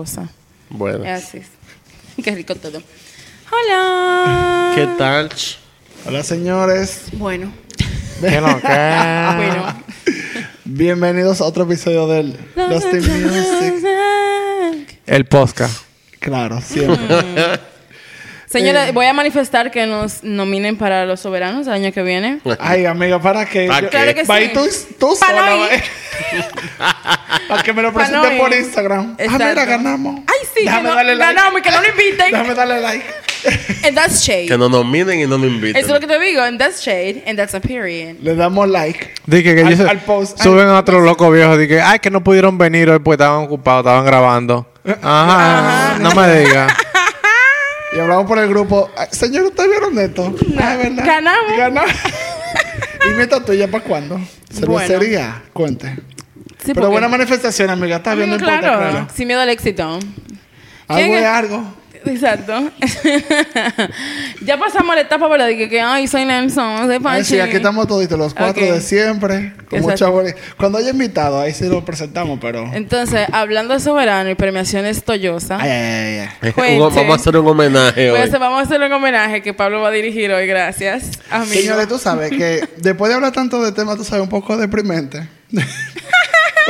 cosa. Bueno. Es así. Qué rico todo. Hola. ¿Qué tal? Hola señores, Bueno. ¿Qué lo que? Bueno. Bienvenidos a otro episodio del Dusty Music. El podcast. Claro, siempre. Señores, voy a manifestar que nos nominen para los soberanos el año que viene. Ay, amiga, ¿para qué? ¿Para Yo- qué? Claro que Va, sí. y tú, tú sola. Para que me lo no presente por. Instagram. Ah, Exacto. mira, ganamos. Ay, sí, que Déjame no- darle like. ganamos y que no lo inviten. Déjame darle like. And that's shade. Que nos nominen y no nos inviten. Eso es lo que te digo. And that's shade. And that's a period. Le damos like. Dije que Al- ellos al post. suben a otro loco viejo. Dije, ay, que no pudieron venir hoy porque estaban ocupados, estaban grabando. Ajá, no me digas. Y hablamos por el grupo. Señor, ¿ustedes vieron esto? Ah, ¿verdad? Ganamos. Ganamos. ¿Y meta tuya para cuándo? Cervecería. Cuente. Sí, Pero porque- buena manifestación, amiga. Está Amigo, viendo el claro. podcast, claro. Sin miedo al éxito. Algo ¿Quién es algo. Exacto. ya pasamos la etapa, ¿verdad? De que, que ay, soy Nelson, soy Ay, Panchi. sí, aquí estamos toditos, los cuatro de siempre. Con amor. Cuando haya invitado, ahí sí lo presentamos, pero. Entonces, hablando de soberano y premiaciones Toyosa, Ay, ay, ay. Cuente. Vamos a hacer un homenaje hoy. vamos a hacer un homenaje que Pablo va a dirigir hoy. Gracias, amigo. Señores, tú sabes que después de hablar tanto de temas, tú sabes, un poco deprimente.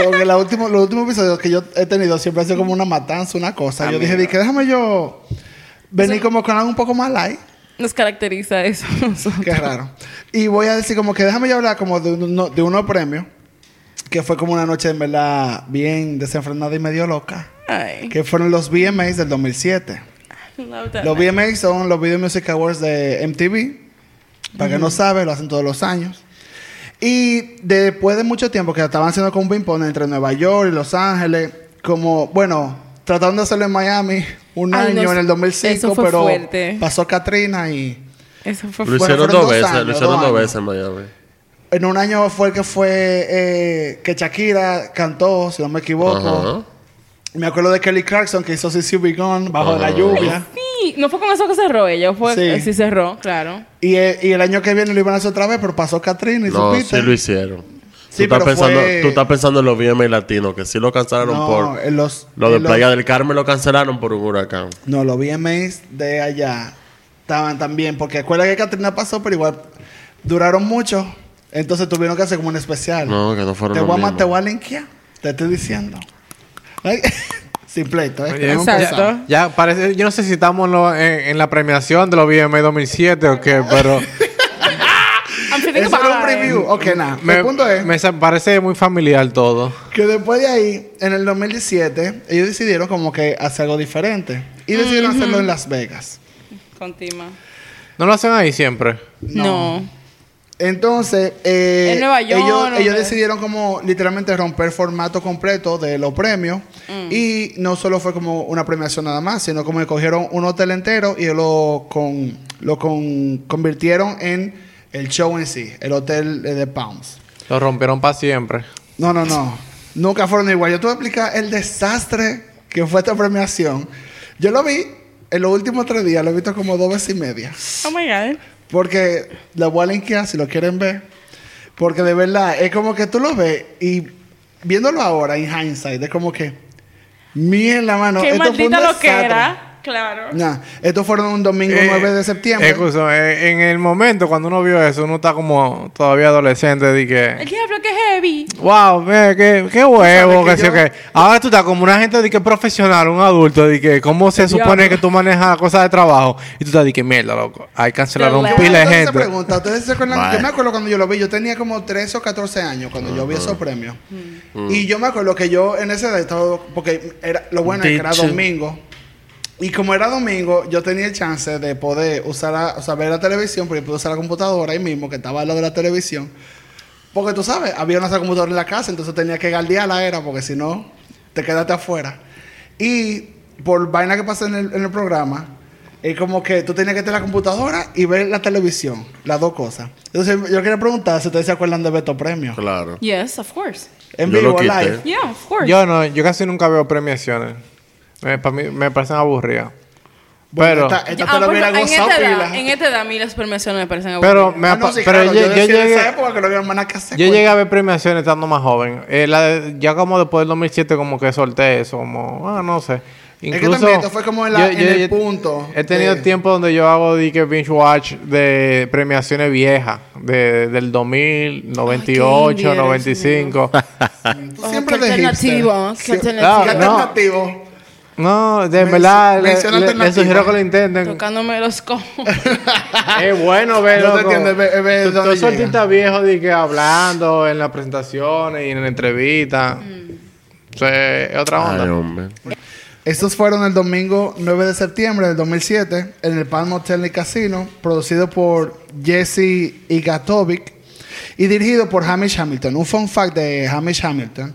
Porque la último, los últimos episodios que yo he tenido siempre ha sido como una matanza, una cosa. Yo dije, di que déjame yo venir como con algo un poco más light. Nos caracteriza eso. Qué raro. Y voy a decir como que déjame yo hablar como de, uno, de unos premios. Que fue como una noche en verdad bien desenfrenada y medio loca. Ay, Que fueron los VMAs del 2007. love that. Los VMAs son los Video Music Awards de MTV. Para que no sabe, lo hacen todos los años. Y después de mucho tiempo que estaban haciendo con un ping-pong entre Nueva York y Los Ángeles, como, bueno, tratando de hacerlo en Miami un Ay, año no, en el 2005, eso fue pero fuerte. pasó Katrina y Eso fue Lo Bueno, hicieron dos dos veces, años, lo hicieron dos veces en Miami. en un año fue el que fue eh, que Shakira cantó, si no me equivoco. Me acuerdo de Kelly Clarkson que hizo CC Be Gone bajo la Ajá. lluvia. No fue con eso que cerró ella, fue Sí. eh, sí cerró, claro. Y, y el año que viene lo iban a hacer otra vez, pero pasó Katrina y No, supiste. sí lo hicieron. Sí, tú, estás pero pensando, fue- tú estás pensando en los VMA latinos, que sí lo cancelaron No, por... en los, Lo de en los- Playa del Carmen lo cancelaron por un huracán. No, los VMAs de allá estaban también, porque acuérdate que Katrina pasó, pero igual duraron mucho. Entonces tuvieron que hacer como un especial. No, que no fueron te los voy, a, te voy a linkear. Te estoy diciendo. Sin pleito, ¿eh? Exacto. Ya parece, yo no sé si estamos en, lo- en- en la premiación de los VMA 2007 o qué, pero I'm feeling Eso era un fine. preview. Ok, nada. me, el punto es me sa- parece muy familiar todo. que después de ahí, en el 2017, ellos decidieron como que hacer algo diferente. Y decidieron hacerlo en Las Vegas. Contima. ¿No lo hacen ahí siempre? No. Entonces, eh, En Nueva York, ellos, decidieron como literalmente romper el formato completo de los premios. Mm. Y no solo fue como una premiación nada más, sino como que cogieron un hotel entero y lo, con, lo con, convirtieron en el show en sí, el hotel de Palms. Lo rompieron para siempre. No, no, no. Nunca fueron igual. Yo te voy a explicar el desastre que fue esta premiación. Yo lo vi en los últimos tres días, lo he visto como dos veces y media. Oh my God. Porque la voy a linkear si lo quieren ver. Porque de verdad, es como que tú lo ves y viéndolo ahora en hindsight, es como que. Mierda, mano. Qué esto fue un maldita lo que era. Claro. Nah, esto fueron un domingo Eh, 9 de septiembre. Eh, en el momento cuando uno vio eso, uno está como todavía adolescente. De El que, diablo que heavy. wow, ve, qué, qué huevo, que que yo- qué. Ahora tú estás como una gente de que profesional, un adulto, de que cómo se supone Diablo. que tú manejas cosas de trabajo. Y tú estás de que mierda, loco. Hay que cancelar un Yo pile de gente. pregunta, ¿ustedes se acuerdan? Vale. Yo me acuerdo cuando yo lo vi, yo tenía como 13 o 14 años cuando yo vi esos premios. Y yo me acuerdo que yo en ese edad estaba, porque era, lo bueno es que era domingo. Y como era domingo, yo tenía el chance de poder usar, la- o sea, ver la televisión, porque yo pude usar la computadora ahí mismo, que estaba al lado de la televisión. Porque tú sabes, había una computadora en la casa, entonces tenía que guardiarla, era, porque si no, te quedaste afuera. Y por vaina que pasó en el, en el programa, Es como que tú tenías que tener la computadora y ver la televisión. Las dos cosas. Entonces, yo quería preguntar si ustedes se acuerdan de Beto Premio. Claro. Yes, of course. En Yo vivo, live. Yeah, of course. Yo no, yo casi nunca veo premiaciones. Me, para mí, me parecen aburridas. Bueno, pero, esta, esta Ah, lo hubiera en esta edad, en esta edad a mí las premiaciones me parecen pero aburridas. me Ah, no, sí, pero claro, yo, yo, yo llegué, esa época que no había más que hacer. yo llegué a ver premiaciones estando más joven. Eh, la de- ya como después del 2007 como que solté eso, como, ah, no sé. que también esto fue como en la- en el punto He tenido de- tiempo donde yo hago que binge watch de premiaciones viejas, de, del 2000, 98, envidia eres, 95. Tú siempre de alternativo, hipster. alternativo. ¿Qué Ah, alternativo? No, de Men- verdad, le, le- sugiero que lo intenten. Tocándome los cojones. Es bueno ver, No entiendes, Todos esos artistas viejos de que hablando en las presentaciones y en la entrevista. O sea, es otra onda. Ay, hombre. Estos fueron el domingo 9 de septiembre del 2007 en el Palm Hotel y Casino, producido por Jesse Igatovic y dirigido por Hamish Hamilton. Un fun fact de Hamish Hamilton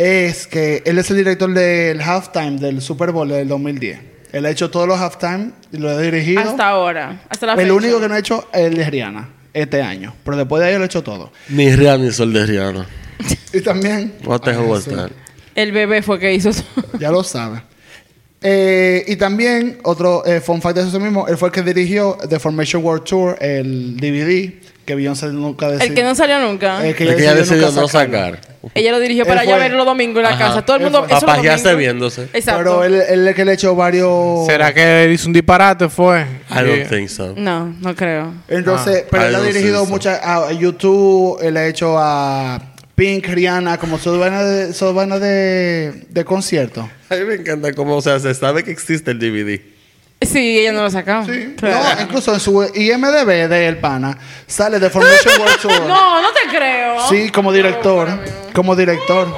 es que él es el director del halftime del Super Bowl del 2010. Él ha hecho todos los halftime y lo ha dirigido. Hasta ahora. Hasta la el fecha. único que no ha hecho es el de Rihanna este año. Pero después de ahí lo ha hecho todo. Ni Rihanna ni Sol de Rihanna. Y también. What the hell was Sí. that? El bebé fue que hizo eso. Ya lo sabe. Eh, y también, otro eh, fun fact de eso mismo, él fue el que dirigió The Formation World Tour, el DVD, que Beyoncé nunca decidió. El que no salió nunca. el que ella decidió nunca no sacarlo. sacar. Ella lo dirigió para allá fue. ver los domingos en la Ajá. casa. Todo el mundo. domingos. viéndose. Exacto. Pero él, él es el que le echó varios... ¿Será que él hizo un disparate? Fue. I don't think so. No, no creo. Entonces, Ah, pero él ha dirigido so. muchas... A YouTube, él ha hecho a Pink, Rihanna, como su vaina de, su vaina de, de concierto. A mí me encanta cómo, o sea, se sabe que existe el DVD. Sí, ella no lo sacó. Sí. Claro. No, incluso en su IMDB de El Pana sale The Formation World Tour. No, no te creo. Sí, como director. Como director.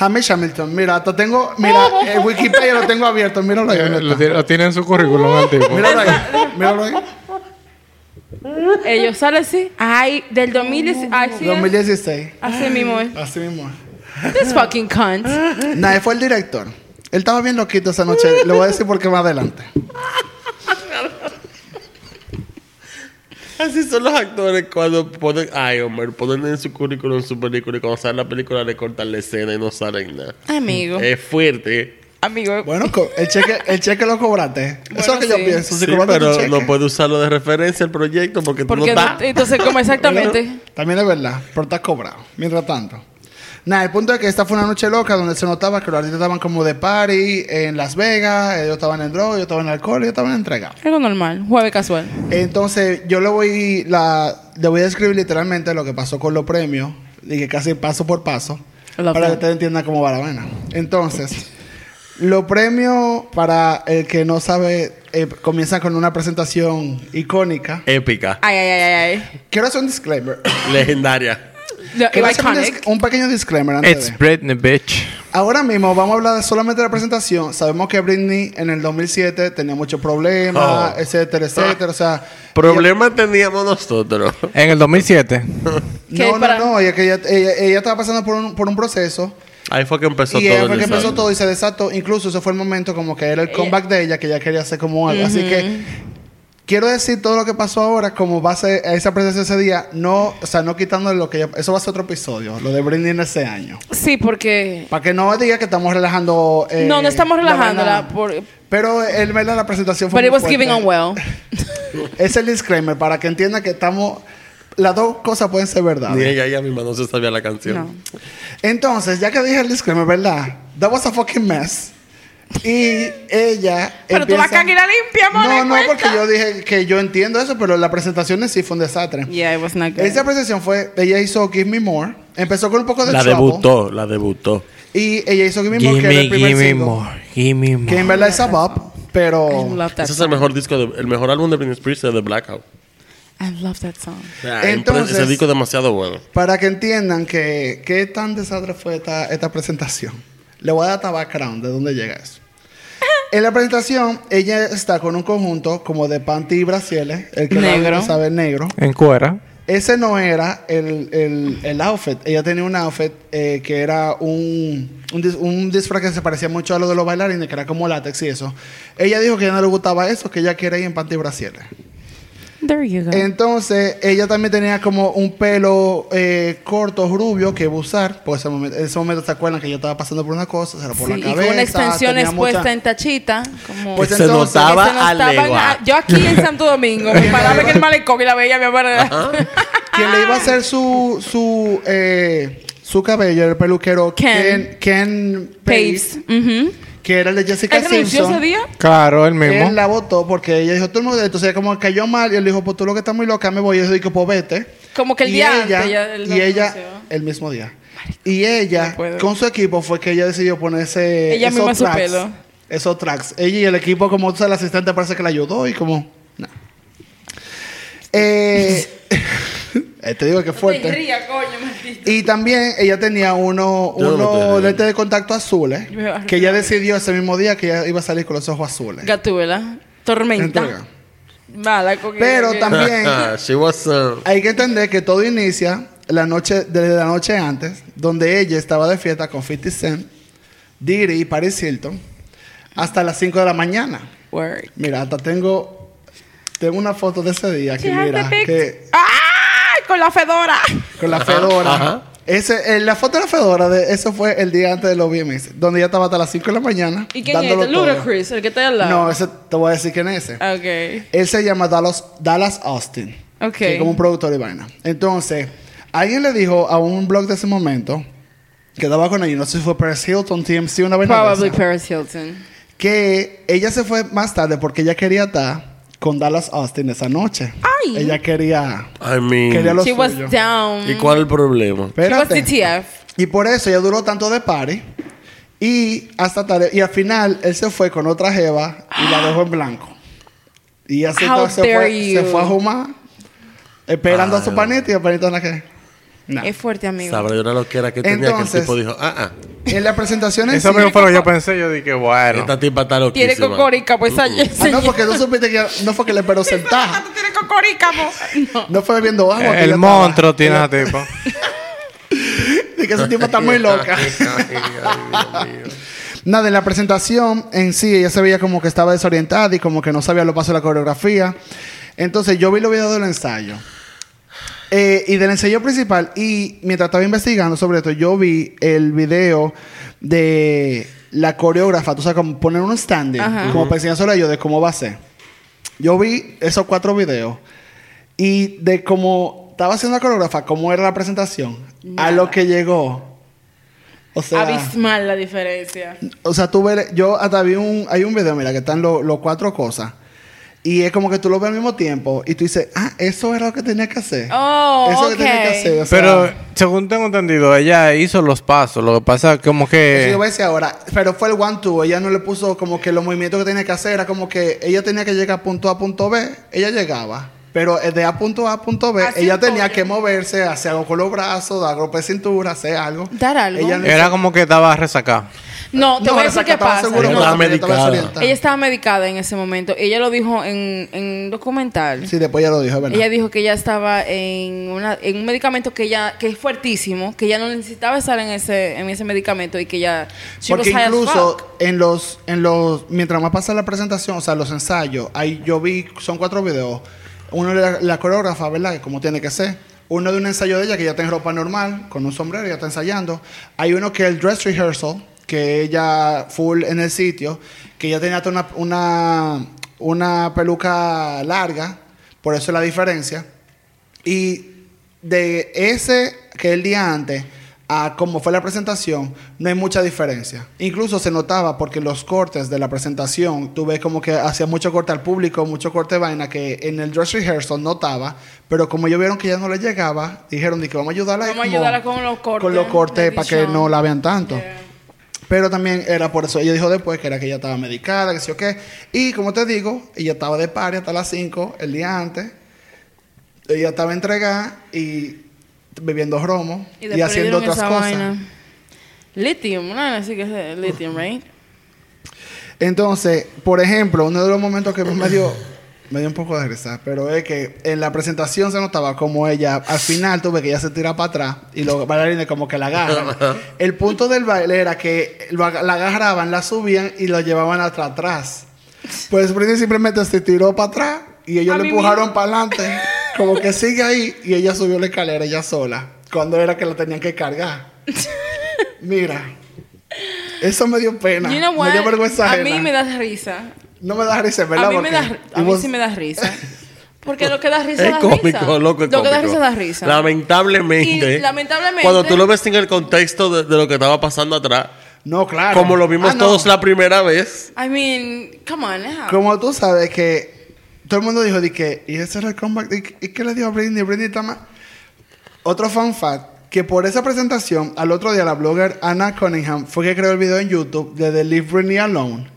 Hamish Hamilton. Mira, hasta tengo. Mira, el Wikipedia lo tengo abierto. Míralo ahí. Eh, ¿dónde Lo, tiene, lo tiene en su currículum el tipo. Míralo ahí. Míralo ahí. Ellos salen así. Ay, del 2010. Ay, sí. es. 2016. Así mismo es. Así mismo. This fucking cunt. Nadie fue el director. Él estaba bien loquito esa noche. Le voy a decir por qué más adelante. Así son los actores cuando ponen, ay, hombre, ponen en su currículum su película y cuando sale la película le cortan la escena y no salen nada. Amigo. Es fuerte. Amigo. Bueno, el cheque, el cheque lo cobraste. Eso es lo que yo pienso. Si Sí, pero cheque, no puede usarlo de referencia al proyecto porque, tú Porque no no- estás. entonces, ¿cómo exactamente? También es verdad, pero está cobrado. Mientras tanto. Nada, el punto es que esta fue una noche loca donde se notaba que los artistas estaban como de party en Las Vegas, ellos estaban en droga, ellos estaban en alcohol, ellos estaban entregados. Algo normal. Jueves casual. Entonces, yo le voy, la, le voy a describir literalmente lo que pasó con los premios, y que casi paso por paso, love para que that. ustedes entiendan cómo va la vaina. Entonces, los premios, para el que no sabe, eh, comienzan con una presentación icónica. Épica. Ay, ay, ay, ay, ay. Quiero hacer un disclaimer. Legendaria. Un, dis- Iconic. un pequeño disclaimer antes It's de. Britney, bitch. Ahora mismo vamos a hablar solamente de la presentación. Sabemos que Britney en el 2007 tenía muchos problemas, Oh. etcétera, etcétera. O sea, Problemas teníamos nosotros. En el 2007. ¿Qué no, no, no, ella, que ella, ella, ella estaba pasando por un, por un proceso Ahí fue que empezó y todo el fue que empezó todo y se desató. Incluso ese fue el momento como que era el comeback de ella, que ella quería hacer como algo. Así que quiero decir todo lo que pasó ahora como base a esa presentación ese día, no, o sea, no quitándole lo que ella, eso va a ser otro episodio, lo de Britney en ese año. Sí, porque. Para que no diga que estamos relajando. eh, no, no estamos la relajándola. Por, Pero el verdad la presentación fue but it was fuerte. giving on well. Es el disclaimer para que entienda que estamos las dos cosas pueden ser verdad. Ni ella, ella misma no se sabía la canción. No. Entonces, ya que dije el disclaimer, ¿verdad? That was a fucking mess. Y ella Pero tú la empieza- y la limpia, No, mole, no, cuenta. porque yo dije que yo entiendo eso, pero la presentación en sí fue un desastre. Yeah, it was not good. Esa presentación fue, ella hizo Give Me More, empezó con un poco de La trouble, debutó, la debutó. y ella hizo Give Me More, que era el primer single, Give me more. que en verdad es a bop, I pero love that Ese es song. el mejor disco, de- el mejor álbum de Britney Spears de The Blackout. I love that song. Entonces- ese disco es demasiado bueno. para que entiendan que qué tan desastre fue esta, esta presentación, le voy a dar hasta background de dónde llega eso. En la presentación, ella está con un conjunto como de panty y brasieles, el que Negro. no sabe negro. En cuera. ese no era el, el, el outfit. Ella tenía un outfit eh, que era un, un, dis- un disfraz que se parecía mucho a lo de los bailarines, que era como látex y eso. Ella dijo que a ella no le gustaba eso, que ella quería ir en panty y brasieres. There you go. Entonces, ella también tenía como un pelo eh, corto, rubio, que iba a usar. Por ese momento, en ese momento, ¿se acuerdan que ella estaba pasando por una cosa? Se la por Sí, la y cabeza. con una extensión expuesta mucha- en tachita. Como Pues se entonces, notaba se a legua. Yo aquí en Santo Domingo me paraba en el malecón y la veía mi amor. Quien le iba a hacer su, su, eh, su cabello, el peluquero Ken. Ken, Ken Paves. Paves, Ujú. Que era el de Jessica ¿Él renunció ese Simpson. día? Claro, el mismo. Él la votó porque ella dijo, tú no, entonces ella como cayó mal y él dijo, pues tú lo que estás muy loca, me voy. Y yo dije, pues vete. Como que el Y día ella, antes ya él y ella, renunció. el mismo día. Y ella, puedo. con su equipo, fue que ella decidió ponerse Ella misma su tracks. pelo. Esos tracks. Ella y el equipo, como tú sabes, el asistente parece que la ayudó y como... no. Eh, eh, te digo que Te fuerte. ría, coño, maldito. Y también ella tenía uno, Yo no me estoy unos riendo. lentes de contacto azules. A Que ella decidió ese mismo día que ella iba a salir con los ojos azules. Gatúbela. Tormenta. Entrega. Mala, con Pero que- también She was uh, hay que entender que todo inicia la noche, desde la noche antes, donde ella estaba de fiesta con 50 Cent, Diddy y Paris Hilton, hasta las 5 de la mañana. Mira, hasta tengo, tengo una foto de ese día que mira, que. Con la fedora. con la fedora. ajá. Ese, eh, la foto de la fedora, de, eso fue el día antes de los VMAs, donde ella estaba hasta las 5 de la mañana. ¿Y quién es dándolo este? todo. Ludacris, el que está al lado. No, ese te voy a decir quién es ese. Ok. Él se llama Dallas, Dallas Austin. Ok. Que es como un productor y vaina. Entonces, alguien le dijo a un blog de ese momento, que daba con ella, no sé si fue Paris Hilton, TMC, una vaina de Probably esa, Paris Hilton. que ella se fue más tarde porque ella quería estar con Dallas Austin esa noche. Ay. Ella quería... I mean. Quería lo She was suyo. down. ¿Y cuál el problema? She was Espérate. DTF. Y por eso ella duró tanto de party. Y hasta tarde. Y al final él se fue con otra jeva y la dejó en blanco. Y así How se dare fue, se you. fue a fumar. Esperando a su Ay. panita y el panita no que. No. Es fuerte, amigo. Sabrá yo lo que era que tenía que el Entonces- tipo dijo, ah, ah, En la presentación en Eso sí- mismo fue lo que yo pensé. Yo dije, bueno. esta tipa está Tiene loquísima. cocorica, pues Ah, no, porque tú supiste que no fue que le esperó sentada. Tú tienes cocorica. No. No fue bebiendo agua. El monstruo tiene esa tipa. Y que esa tipa está muy loca. Ay, ay, Dios mío. Nada, en la presentación en sí, ella se veía como que estaba desorientada y como que no sabía los pasos de la coreografía. Entonces, yo vi los videos del ensayo. Eh, y del ensayo principal, y mientras estaba investigando sobre esto, yo vi el video de la coreógrafa, tú sabes, como poner un stand Ajá. como para a ellos de cómo va a ser. Yo vi esos cuatro videos y de cómo estaba haciendo la coreógrafa, cómo era la presentación, a lo que llegó. O sea, Abismal la diferencia. o sea, tú ves, yo hasta vi un, hay un video, mira, que están los los cuatro cosas. Y es como que tú lo ves al mismo tiempo y tú dices, ah, eso era lo que tenía que hacer. Oh, eso ok. que tenía que hacer. O sea, Pero según tengo entendido, ella hizo los pasos. Lo que pasa es como eso que. yo voy a decir ahora, pero fue el one two, ella no le puso como que los movimientos que tenía que hacer, era como que ella tenía que llegar a punto A a punto B, ella llegaba. Pero de A punto A punto B, Así ella tenía que moverse, hacer algo con los brazos, dar golpe de cintura, hacer algo. Dar algo. Ella no Era hizo- como que estaba resacada. No, te No, voy a decir qué pasa. seguro Ella no, estaba ella estaba medicada. desorientada. Ella estaba medicada en ese momento. Ella lo dijo en, en un documental. Sí, después ya lo dijo, es ¿verdad? Ella dijo que ella estaba en, una, en un medicamento que ella que es fuertísimo, que ella no necesitaba estar en ese en ese medicamento y que ella she Porque incluso en los, en los, mientras más pasa la presentación, o sea, los ensayos, ahí yo vi, son cuatro videos. Uno de la, la coreógrafa, ¿verdad? Como tiene que ser. Uno de un ensayo de ella que ya está en ropa normal, con un sombrero, ya está ensayando. Hay uno que es el dress rehearsal, que ella full en el sitio, que ella tenía una, una, una peluca larga, por eso es la diferencia. Y de ese que el día antes a cómo fue la presentación, no hay mucha diferencia. Incluso se notaba porque los cortes de la presentación, tú ves como que hacía mucho corte al público, mucho corte de vaina que en el dress rehearsal notaba, pero como ellos vieron que ya no le llegaba, dijeron de que vamos a ayudarla Vamos a ayudarla con los cortes. con los cortes para que no la vean tanto. Yeah. Pero también era por eso. Ella dijo después que era que ella estaba medicada, que sí o qué. Y como te digo, ella estaba de party hasta las 5 el día antes. Ella estaba entregada y bebiendo romo y, haciendo otras esa cosas. vaina. Lithium, ¿no? Así que es lithium, right? Entonces, por ejemplo, uno de los momentos que me dio me dio un poco de risa, pero es que en la presentación se notaba como ella, al final tuve que ella se tira para atrás y los bailarines como que la agarran. El punto del baile era que lo la agarraban, la subían y lo llevaban hasta atrás. Pues Britney simplemente se tiró para atrás y ellos le empujaron para adelante, como que sigue ahí y ella subió la escalera ella sola, cuando era que la tenían que cargar. Mira. Eso me dio pena. You know me what? dio vergüenza A mí me da risa. No me da risa, ¿verdad? A mí, me da, a mí vos- sí me da risa. Porque lo que da risa Es da cómico, risa. loco, es Lo que da risa da risa. Lamentablemente. Y lamentablemente- Cuando tú lo ves en el contexto de, de lo que estaba pasando atrás, No, claro. como lo vimos Ah, no. todos la primera vez. I mean, come on now. Como tú sabes que todo el mundo dijo de que, y ese era el comeback, ¿y, y qué le dio a Britney? Britney está más... Otro fun fact, que por esa presentación, al otro día la blogger Anna Cunningham fue que creó el video en YouTube de The Leave Britney Alone.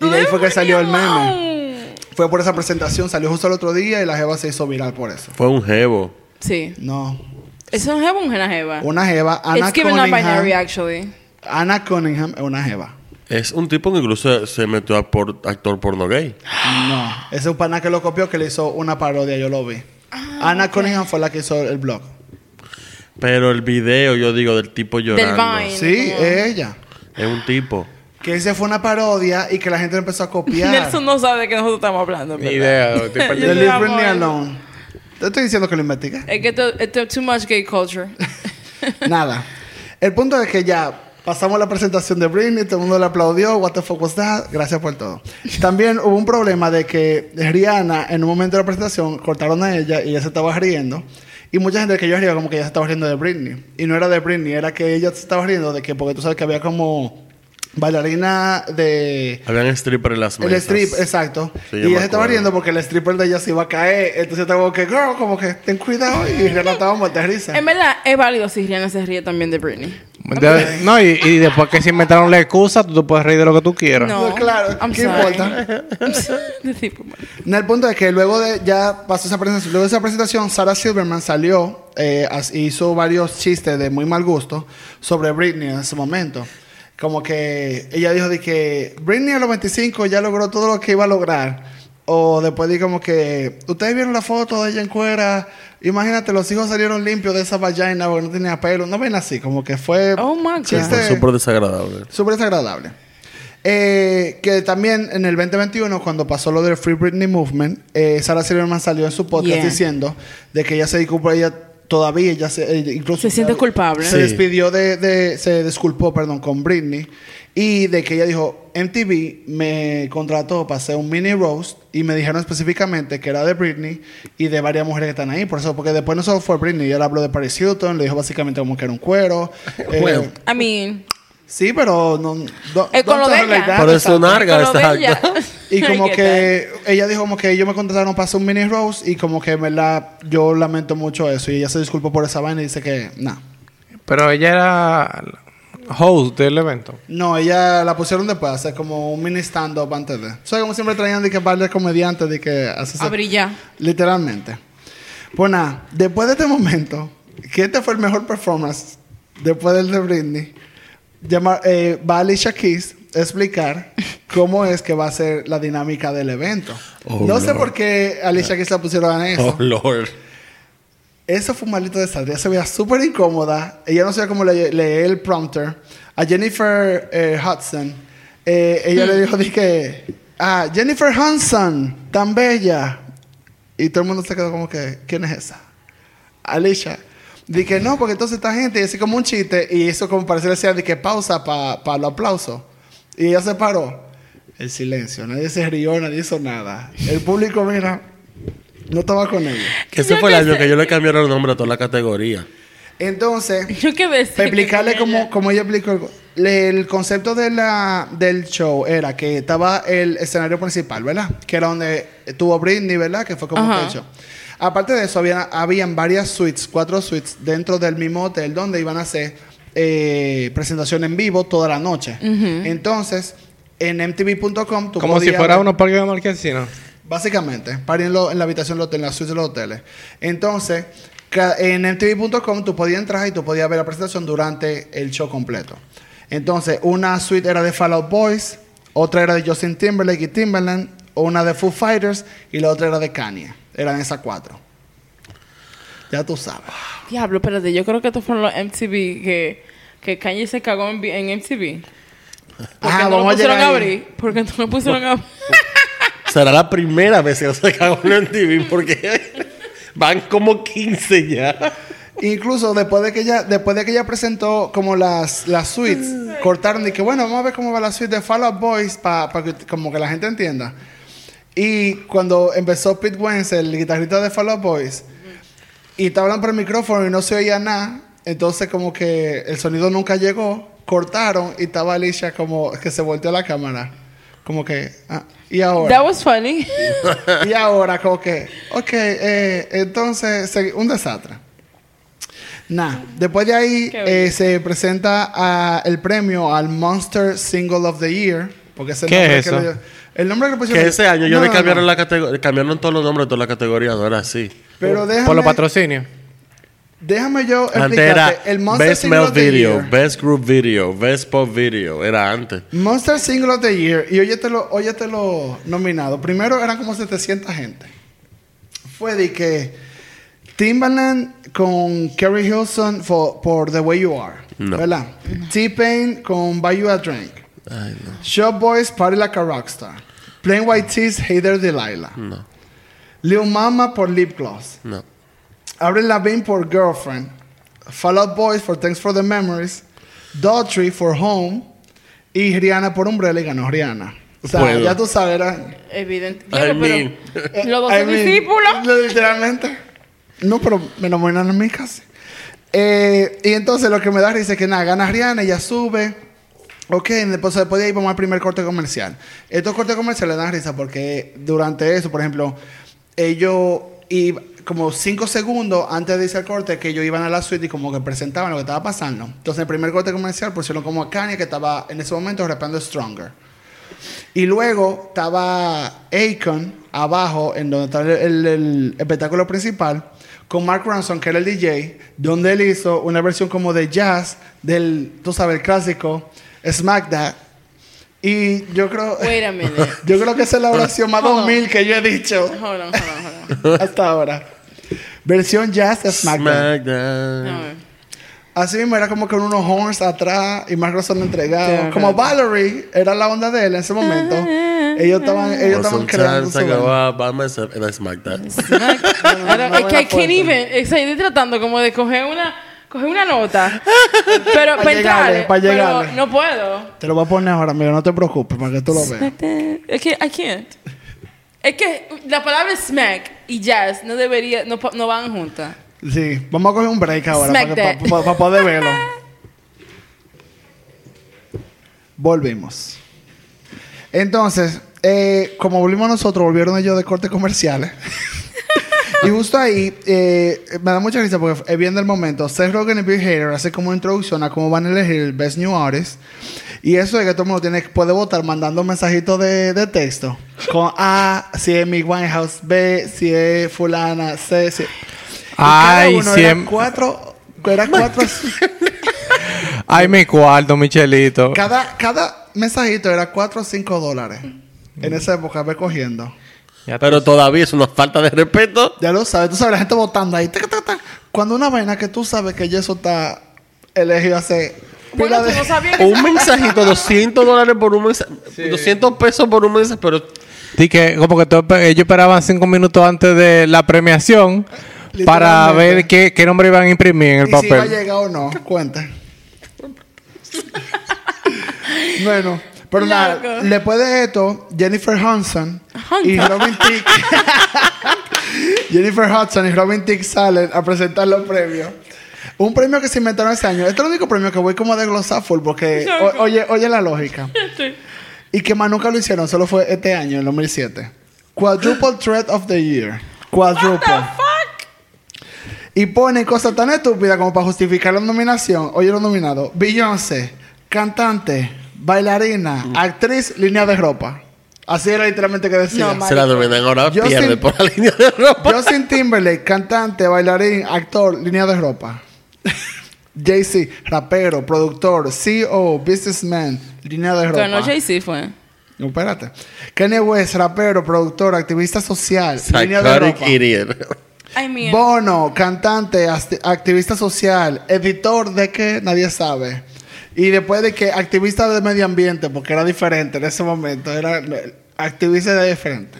Y de ahí fue que salió el meme. Fue por esa presentación, salió justo el otro día y la jeva se hizo viral por eso. Fue un jevo. Sí. No. ¿Es un jeva o una jeva? Una jeva, Anna It's given Cunningham. actually. Anna Cunningham es una jeva. Es un tipo que incluso se metió a por, actor porno gay. No, ese es un pana que lo copió que le hizo una parodia, yo lo vi. Ah, Ana Cunningham fue la que hizo el blog. Pero el video, yo digo, del tipo llorando. Vine. Sí, como- es ella. Es un tipo. Que ese fue una parodia y que la gente empezó a copiar. Nelson no sabe de qué nosotros estamos hablando. Ni idea. Leave Britney. Alone. Te estoy diciendo que lo investigué. Es que esto esto es too much gay culture. Nada. El punto es que ya pasamos la presentación de Britney, todo el mundo le aplaudió. What the fuck was that? Gracias por todo. También hubo un problema de que Rihanna, en un momento de la presentación, cortaron a ella y ella se estaba riendo. Y mucha gente que yo arriba como que ella se estaba riendo de Britney. Y no era de Britney, era que ella se estaba riendo de que, porque tú sabes que había como bailarina de... Habían stripper en las mesas. El strip, exacto. Sí, y ella se estaba riendo porque el stripper de ella se iba a caer. Entonces estaba como que, girl, como que ten cuidado. Y Rihanna estaba muerta de risa. en verdad, es válido si Rihanna se ríe también de Britney. De- no, y, y después que se inventaron la excusa, tú te puedes reír de lo que tú quieras. No. No, claro, I'm ¿qué sorry. importa? No, el punto es que luego de ya pasó esa presentación, luego de esa presentación, Sarah Silverman salió eh, hizo varios chistes de muy mal gusto sobre Britney en ese momento. Como que ella dijo de que Britney a los 25 ya logró todo lo que iba a lograr. O después di como que ustedes vieron la foto de ella en cuera. Imagínate, los hijos salieron limpios de esa vagina porque no tenía pelo. No ven así, como que fue Oh my God. súper desagradable. súper desagradable. Eh, que también en el 2021, cuando pasó lo del Free Britney Movement, eh, Sarah Silverman salió en su podcast Yeah. diciendo de que ella se disculpó, ella todavía, ella se, eh, incluso Se siente culpable. Se Sí. despidió de, de- se disculpó, perdón, con Britney y de que ella dijo, MTV me contrató para hacer un mini roast y me dijeron específicamente que era de Britney y de varias mujeres que están ahí, por eso, porque después no solo fue Britney, ella habló de Paris Hilton, le dijo básicamente como que era un cuero. eh, Bueno. I mean, Sí, pero no. do- Eh, con lo de tell her ella. like that, Por eso narga, exacto. Y como que ella dijo como que ellos me contrataron para hacer un mini rose y como que en verdad yo lamento mucho eso y ella se disculpó por esa vaina y dice que no. Pero ella era host del evento. No, ella la pusieron después a hacer como un mini stand up antes de. O sea, como siempre traían de que varios comediantes de que hace a brillar. literalmente. Pues nada, después de este momento, que este fue el mejor performance después del de Britney, llama, eh, va Alicia Keys a explicar cómo es que va a ser la dinámica del evento. Oh, no sé por qué Alicia Keys la pusieron en eso. Oh, Lord. Eso fue un maldito desastre. Ella se veía súper incómoda. Ella no sabía cómo le- leer el prompter. A Jennifer eh, Hudson, eh, ella le dijo, dije, ah, Jennifer Hudson, tan bella. Y todo el mundo se quedó como que, ¿quién es esa? Alicia. Dije, no, porque entonces esta gente, y así como un chiste, y eso como parece decía, de que pausa para los aplausos. Y ella se paró. El silencio, nadie se rió, nadie hizo nada. El público, mira, no estaba con ella. Que ese Yo fue el año que yo le cambiaron el nombre a toda la categoría. Entonces, Yo qué decir. Para explicarle que cómo, ella- cómo ella explicó el, le- el concepto de la, del show era que estaba el escenario principal, ¿verdad? Que era donde estuvo Britney, ¿verdad? Que fue como el show. Aparte de eso, había, habían varias suites, cuatro suites dentro del mismo hotel donde iban a hacer eh, presentación en vivo toda la noche. Entonces, en mtv.com tú Como si fuera ver- unos parques de marquesinos. Básicamente, para ir en, lo- en la habitación del hotel, en las suites de los hoteles. Entonces, en mtv.com tú podías entrar y tú podías ver la presentación durante el show completo. Entonces, una suite era de Fall Out Boys, otra era de Justin Timberlake y Timberland, una de Foo Fighters y la otra era de Kanye. Eran esas cuatro. Ya tú sabes. Diablo, espérate, yo creo que estos fueron los MTV que, que Kanye se cagó en, en MTV. ¿Por qué Ah, no lo vamos a pusieron llegar a ahí. abrir? ¿Por qué no lo pusieron a abrir? Será la primera vez que se cagó en TV porque van como 15 ya. Incluso después de que ella, después de que ella presentó como las, las suites, cortaron y que bueno, vamos a ver cómo va la suite de Fall Out Boys para que como que la gente entienda. Y cuando empezó Pete Wentz, el guitarrista de Fall Out Boys, y estaba hablando por el micrófono y no se oía nada, entonces como que el sonido nunca llegó, cortaron y estaba Alicia como que se volteó la cámara. Como que, ah, y ahora. That was funny. Y ahora, como que, ok, eh, entonces, se- un desastre. Nah, después de ahí eh, se presenta a- el premio al Monster Single of the Year. Porque es el ¿Qué nombre es que eso? le- el nombre que pusieron. Que ese año yo No, le no, cambiaron no. la categoría, cambiaron todos los nombres de toda la categoría, no era así. Pero déjame, Por los patrocinios. déjame yo Antes era explicarte. El Monster Best Single Male of the Video, Year. Best Group Video, Best Pop Video, era antes. Monster Single of the Year. Y óyete lo, óyete lo nominado. Primero eran como 700 gente. Fue de que Timbaland con Kerry Hilson for- por The Way You Are. No. ¿Verdad? T-Pain con Buy You a Drink. Ay, no. Shop Boys Party Like a Rockstar. Plain White Tees Hater Delilah. No, Lil Mama por Lip Gloss. no. Avril Lavigne por Girlfriend. Fall Out Boys for Thanks for the Memories. Daughtry for Home. Y Rihanna por Umbrella y ganó Rihanna. O sea, Puedo. ya tú sabes, era... Evidente. I Diablo, mean. pero los dos I son mean, discípulos. lo- Literalmente. No, pero me nominan a mí casi. Eh, y entonces lo que me da risa es que nada, gana Rihanna, ella sube. Ok, después, después de ahí vamos al primer corte comercial. Estos cortes comerciales dan risa porque durante eso, por ejemplo, ellos, y como cinco segundos antes de irse corte, que ellos iban a la suite y como que presentaban lo que estaba pasando. Entonces, el primer corte comercial pusieron como a Kanye, que estaba en ese momento rapeando Stronger. Y luego estaba Akon abajo, en donde está el, el- el espectáculo principal, con Mark Ronson, que era el DJ, donde él hizo una versión como de jazz del, tú sabes, el clásico Smack That. Y yo creo, Wait a minute. yo creo que esa es la oración más Hold on. 2000 que yo he dicho Hold on, hold on, hold on. hasta ahora. Versión jazz de Smack That. Smackdown. No. Así mismo era como con unos horns atrás y Mark Ronson entregado. Yeah, como. Valerie era la onda de él en ese momento. ellos estaban, ellos estaban creando sometimes su I go vaina. out by myself and I smack that. Pero es que I can't even. Estoy tratando como de coger una, coger una nota. Pero Pa' para llegarle, entrar. pa' Pero llegarle. no puedo. Te lo voy a poner ahora, amigo, no te preocupes, para que tú lo veas. Es que I can't. Es que la palabra smack y jazz no debería, no, van juntas. Sí, vamos a coger un break ahora para, que- that. pa- pa- pa poder verlo. Volvimos. Entonces, eh, como volvimos nosotros, volvieron ellos de cortes comerciales. Y justo ahí, eh, me da mucha risa porque es bien del momento. Seth Rogen y Bill Hader hacen como una introducción a cómo van a elegir el Best New Artist. Y eso es que todo el mundo tiene, puede votar mandando mensajitos de, de texto. Con A, si es mi Winehouse, B, si es fulana, C, si... Y cada Ay, uno era siem- cuatro... Era cuatro... Ay, mi cuarto, Michelito. cada, cada mensajito era cuatro o cinco dólares. En esa época, ve cogiendo. Ya Pero todavía es una falta de respeto. Ya lo sabes, tú sabes, la gente votando ahí. taca, taca, taca. Cuando una vaina que tú sabes que ya eso está elegido hace... Bueno, tú de- no Un mensajito, 200 dólares por un mensaje, 200 pesos por un mensaje, pero Di que como que todo- ellos esperaban cinco minutos antes de la premiación para ver qué, qué nombre iban a imprimir en el y si va a papel. llegar o no, cuenta. bueno, pero nada, después de esto, Jennifer Hudson y Robin Thicke... Jennifer Hudson y Robin Thicke salen a presentar los premios. Un premio que se inventaron ese año. Este es el único premio que voy como a desglosar full porque o- oye, oye la lógica. Y que más nunca lo hicieron, solo fue este año, en 2007. Quadruple Threat of the Year. Quadruple. Y ponen cosas tan estúpidas como para justificar la nominación. Oye, los nominados: Beyoncé, cantante, bailarina, actriz, línea de ropa. Así era literalmente que decía. No, se la dominan ahora, Yo pierde sin- por la línea de ropa. Justin Timberlake, cantante, bailarín, actor, línea de ropa. Jay-Z, rapero, productor, CEO, businessman, línea de ropa. Ganó Jay-Z fue. No, espérate. Kanye West, rapero, productor, activista social, línea de ropa. idiot. I mean, Bono, cantante, activista social, editor de que nadie sabe. Y después de que activista de medio ambiente, porque era diferente en ese momento, era activista de diferente.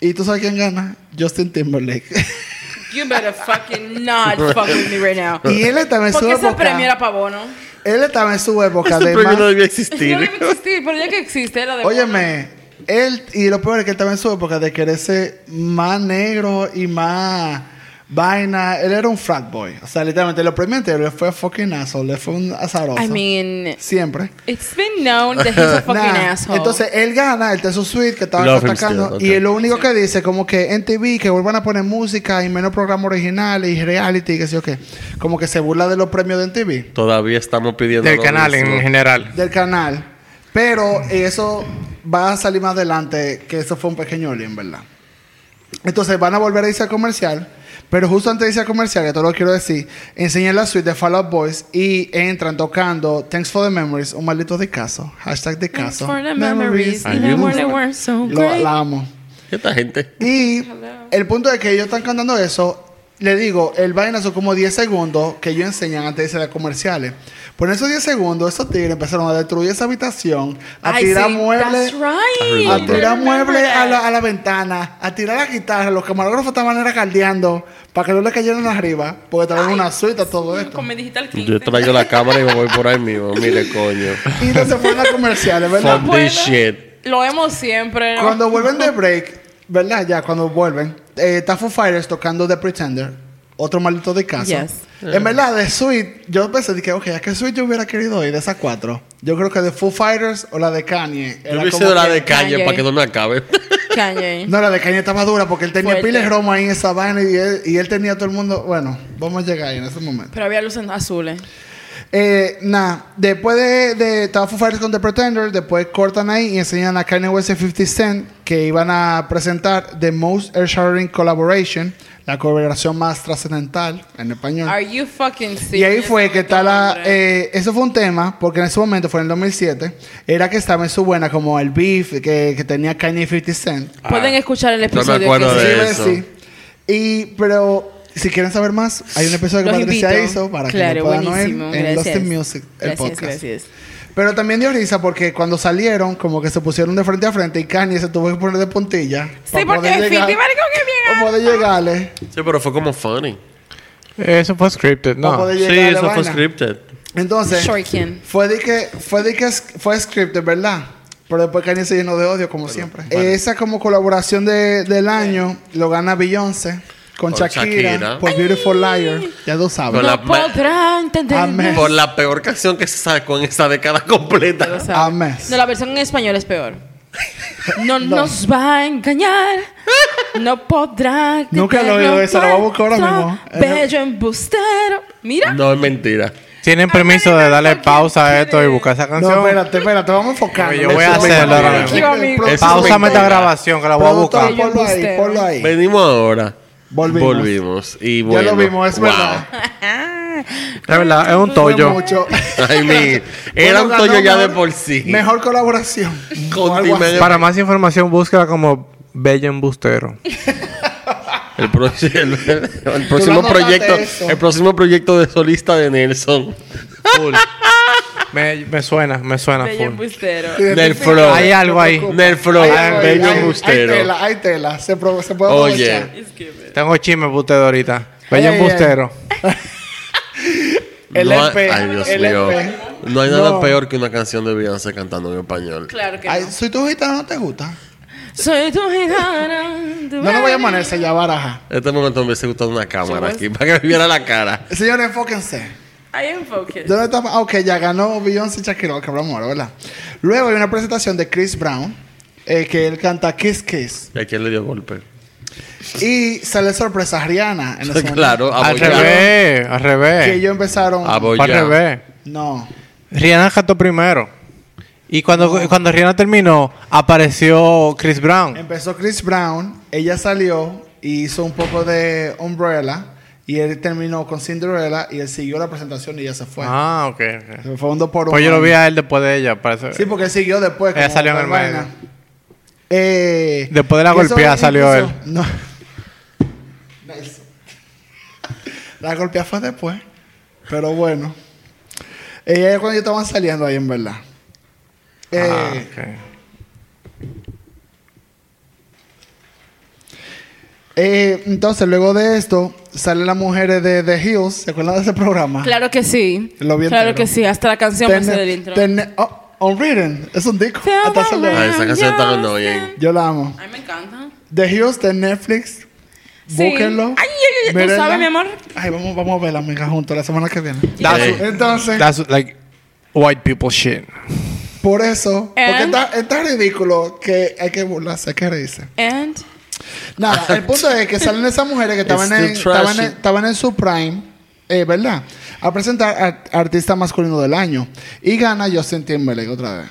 ¿Y tú sabes quién gana? Justin Timberlake. you better fucking not fuck with me right now. y él estaba en su Porque ese época. premio era pa' bono. Él estaba en su época de premio más- no debía No existir. debe existir, pero ya que existe, era de Óyeme, él, y lo peor es que él estaba en su época de querer ser más negro y más vaina. Él era un frat boy. O sea, literalmente, los premios anteriores fue fucking asshole, le fue un azaroso. I mean, Siempre. it's been known that he's a fucking Nah, asshole. Entonces él gana, él te su suite que estaba Love him atacando. Y él lo único que dice, como que en TV, que vuelvan a poner música y menos programas originales y reality, que sé yo qué. Como que se burla de los premios de MTV, Todavía estamos pidiendo. Del lo canal mismo. en general. del canal. Pero eso va a salir más adelante, que eso fue un pequeño en verdad. Entonces van a volver a irse al comercial. Pero justo antes de irse al comercial, que todo lo quiero decir, enseñan la suite de Fall Out Boys y entran tocando Thanks for the Memories, un maldito de caso. Hashtag de Thanks caso. for the memories, they weren't so Lo, great. la amo. ¿Qué esta gente? Y el punto es que ellos están cantando eso. Le digo, el vaina son como 10 segundos que ellos enseñan antes de irse a los comerciales. Por esos 10 segundos, esos tigres empezaron a destruir esa habitación, a tirar muebles. Right. A tirar muebles a la, a la ventana, a tirar la guitarra. Los camarógrafos estaban era caldeando para que no le cayeran arriba, porque estaban en una suite a todo esto. Con mi digital 15. Yo traigo la cámara y me voy por ahí mismo. Mire, coño. Y no se fueron a comerciales, ¿verdad? Fuck puedo. this shit. Lo vemos siempre. ¿no? Cuando vuelven de break, ¿verdad? Ya, cuando vuelven, eh, está Foo Fighters tocando The Pretender, otro maldito de casa. Yes. En verdad, de Sweet, yo pensé, dije, ok, ¿a qué Sweet yo hubiera querido ir de esas cuatro? Yo creo que de Foo Fighters o la de Kanye. Yo hubiese la que- de Kanye. para que no me acabe. Kanye. No, la de Kanye estaba dura porque él tenía Fuerte. piles Roma ahí en esa vaina y él, y él tenía todo el mundo. Bueno, vamos a llegar ahí en ese momento. Pero había luces azules. Eh, nada, después de, de estaba Foo Fighters con The Pretender, después cortan ahí y enseñan a Kanye West y 50 Cent que iban a presentar The Most Earth-Shattering Collaboration, la colaboración más trascendental en español. Are you fucking serious? Y ahí fue que está la... Eh, eso fue un tema, porque en ese momento, fue en el 2007, era que estaba en su buena como el beef que, que tenía Kanye y 50 Cent. Pueden escuchar el me episodio. acuerdo que de sí. Sí, eso. sí. Y, pero, si quieren saber más, hay un episodio que Los Patricia invito. hizo para que Claro, lo puedan oír buenísimo. en Lost Gracias. in Music, el Gracias, podcast. gracias. Pero también dio risa porque cuando salieron, como que se pusieron de frente a frente y Kanye se tuvo que poner de puntilla. Sí, porque llegar- definitivamente como que bien. Para poder llegarle. Sí, pero fue como funny. Eso fue scripted, Para no. poder Sí, llegarle eso fue vaina. scripted. Entonces, fue de que, fue de que es- fue scripted, ¿verdad? Pero después Kanye se llenó de odio, como siempre. Esa como colaboración de- del año lo gana Beyoncé con Con Shakira, Shakira. por Beautiful Liar. Ya tú sabes. Con No la- podrá entender. Amén. Por la peor canción que se sacó en esta década completa. Lo. Amén. No, la versión en español es peor. No, nos va a engañar. No podrá. Nunca lo he oído esa, la voy a buscar ahora mismo. Bello embustero. Mira. No, es mentira. Tienen permiso de darle pausa a esto y buscar esa canción. No, espérate, espérate, vamos a enfocarnos. Yo voy a hacerlo ahora mismo. Pausame esta grabación que la voy a buscar. Ponlo ahí, ponlo ahí. Venimos ahora. Volvimos. Volvimos. Y bueno. ya lo vimos, es wow. verdad. Es verdad, es un tollo. mucho. Ay, mi. Era un Bueno, ganó ya de por sí. Mejor colaboración. Para más información, búsquela como Bello Embustero. El, pro- el- el próximo proyecto. El próximo proyecto de solista de Nelson. Full. Me, me suena, me suena Bello embustero. Del flow. Hay algo ahí. Del flow. Bello hay- Hay embustero. tela, hay tela. Se, pro- se puede Oye. Tengo chisme para usted ahorita. Bello Embustero. El No EP, Ay, Dios el mío. No hay nada No. peor que una canción de Beyoncé cantando en español. Claro que Ay, no. soy tu gitana, ¿no te gusta? Soy tu gitana. tu No nos voy a ponerse ya baraja. En este momento me hubiese gustado una cámara aquí para que me viera la cara. Señores, enfóquense. I am focused. ¿Dónde está? Ah, ok, ya ganó Beyoncé y Shakira, que hablamos ahora, ¿verdad? Luego hay una presentación de Chris Brown, eh, que él canta Kiss Kiss. ¿Y a quién le dio golpe? Y sale sorpresa a Rihanna en ese claro, Al revés, al Que revés. ellos empezaron. Al revés. No. Rihanna cantó primero. Y cuando, cuando Rihanna terminó, apareció Chris Brown. Empezó Chris Brown, ella salió y hizo un poco de Umbrella Y él terminó con Cinderella y él siguió la presentación y ya se fue. Ah, ok. ok. Fue un dos por uno. Pues yo lo vi a él después de ella, parece. Sí, porque él siguió después. Ella salió en el medio. Eh, Después de la golpeada salió él. No. La golpeada fue después. Pero bueno. Ella cuando ellos estaban saliendo ahí, en verdad. Eh, Ah, ok. Eh, entonces, luego de esto, salen las mujeres de The Hills. ¿Se acuerdan de ese programa? Claro que sí. Lo vi claro entero. que sí. Hasta la canción me Ten- del intro. ten- oh, Unwritten. Es un disco. Hasta se Ay, esa canción está annoying. Yo la amo. Ay, me encanta. The Hills de Netflix. Sí. Búsquenlo. Ay, ay, ay, ¿tú Mírenla. sabes, mi amor? Ay, vamos, vamos a verla, amiga, juntos la semana que viene. That's- Entonces, That's like white people shit. por eso, porque And- está, está ridículo que hay que burlarse, hay que reírse. And Nada, el punto es que salen esas mujeres que estaban en, estaban, en, estaban en su prime, eh, ¿verdad? A presentar ar- artista masculino del año. Y gana Justin Timberlake otra vez.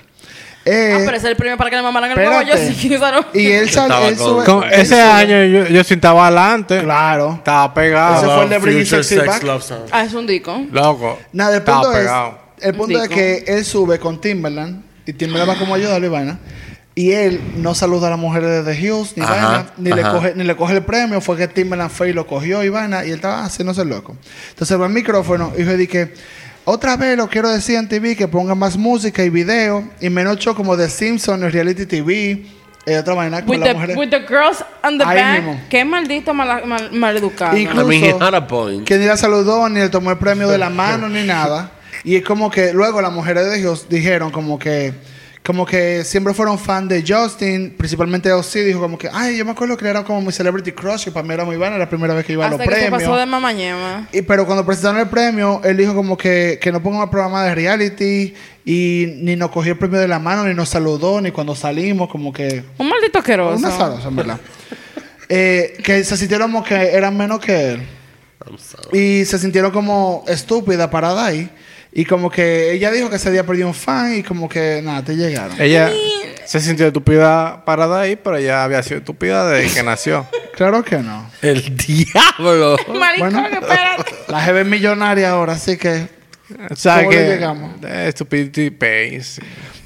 Eh, ah, pero ese es el premio para que le mamaran el huevo. Yo sí, no. y él, sal- Estaba él con- sube. Con- él ese sube- año yo, yo sí estaba adelante. Claro. Estaba pegado. Ese fue el de Future Sexy Sex Back. Love Song. Ah, es un disco. Loco. Nada, el Estaba punto es, pegado. el punto es que él sube con Timberland y Timberland va como ayuda a Ivana y él no saluda a las mujeres de The Hills ni Ajá, vaina, ni le coge ni le coge el premio, fue que Timberland fue y lo cogió Ivana y él estaba haciéndose loco. Entonces va al micrófono y dijo que otra vez lo quiero decir en TV que pongan más música y video y menos show como The Simpsons, el reality TV, eh, otra vaina con With las the, mujeres. with the girls on the Ahí back. mismo. Qué maldito mal, mal, maleducado. Incluso- I mean, he had a point. que ni la saludó, ni le tomó el premio de la mano, ni nada. Y es como que luego las mujeres de Dios dijeron como que como que siempre fueron fan de Justin, principalmente Ozzy dijo como que, ay, yo me acuerdo que era como mi celebrity crush, y para mí era muy buena, la primera vez que iba a los Hasta que se premios. pasó de mamañema. Y, pero cuando presentaron el premio, él dijo como que, que no pongan el programa de reality y ni nos cogió el premio de la mano, ni nos saludó, ni cuando salimos, como que... Un maldito asqueroso. Una zarosa, en verdad. Eh, que se sintieron como que eran menos que él. I'm sorry. Y se sintieron como estúpida parada ahí. Y como que ella dijo que ese día perdió un fan y como que nada, te llegaron. Ella se sintió estúpida parada ahí, pero ella había sido estúpida desde que nació. Claro que no. El diablo. Maricón, Bueno. espérate. La jefe es millonaria ahora, así que ¿Sabes ¿Cómo le qué? llegamos? Eh, Stupidity pays.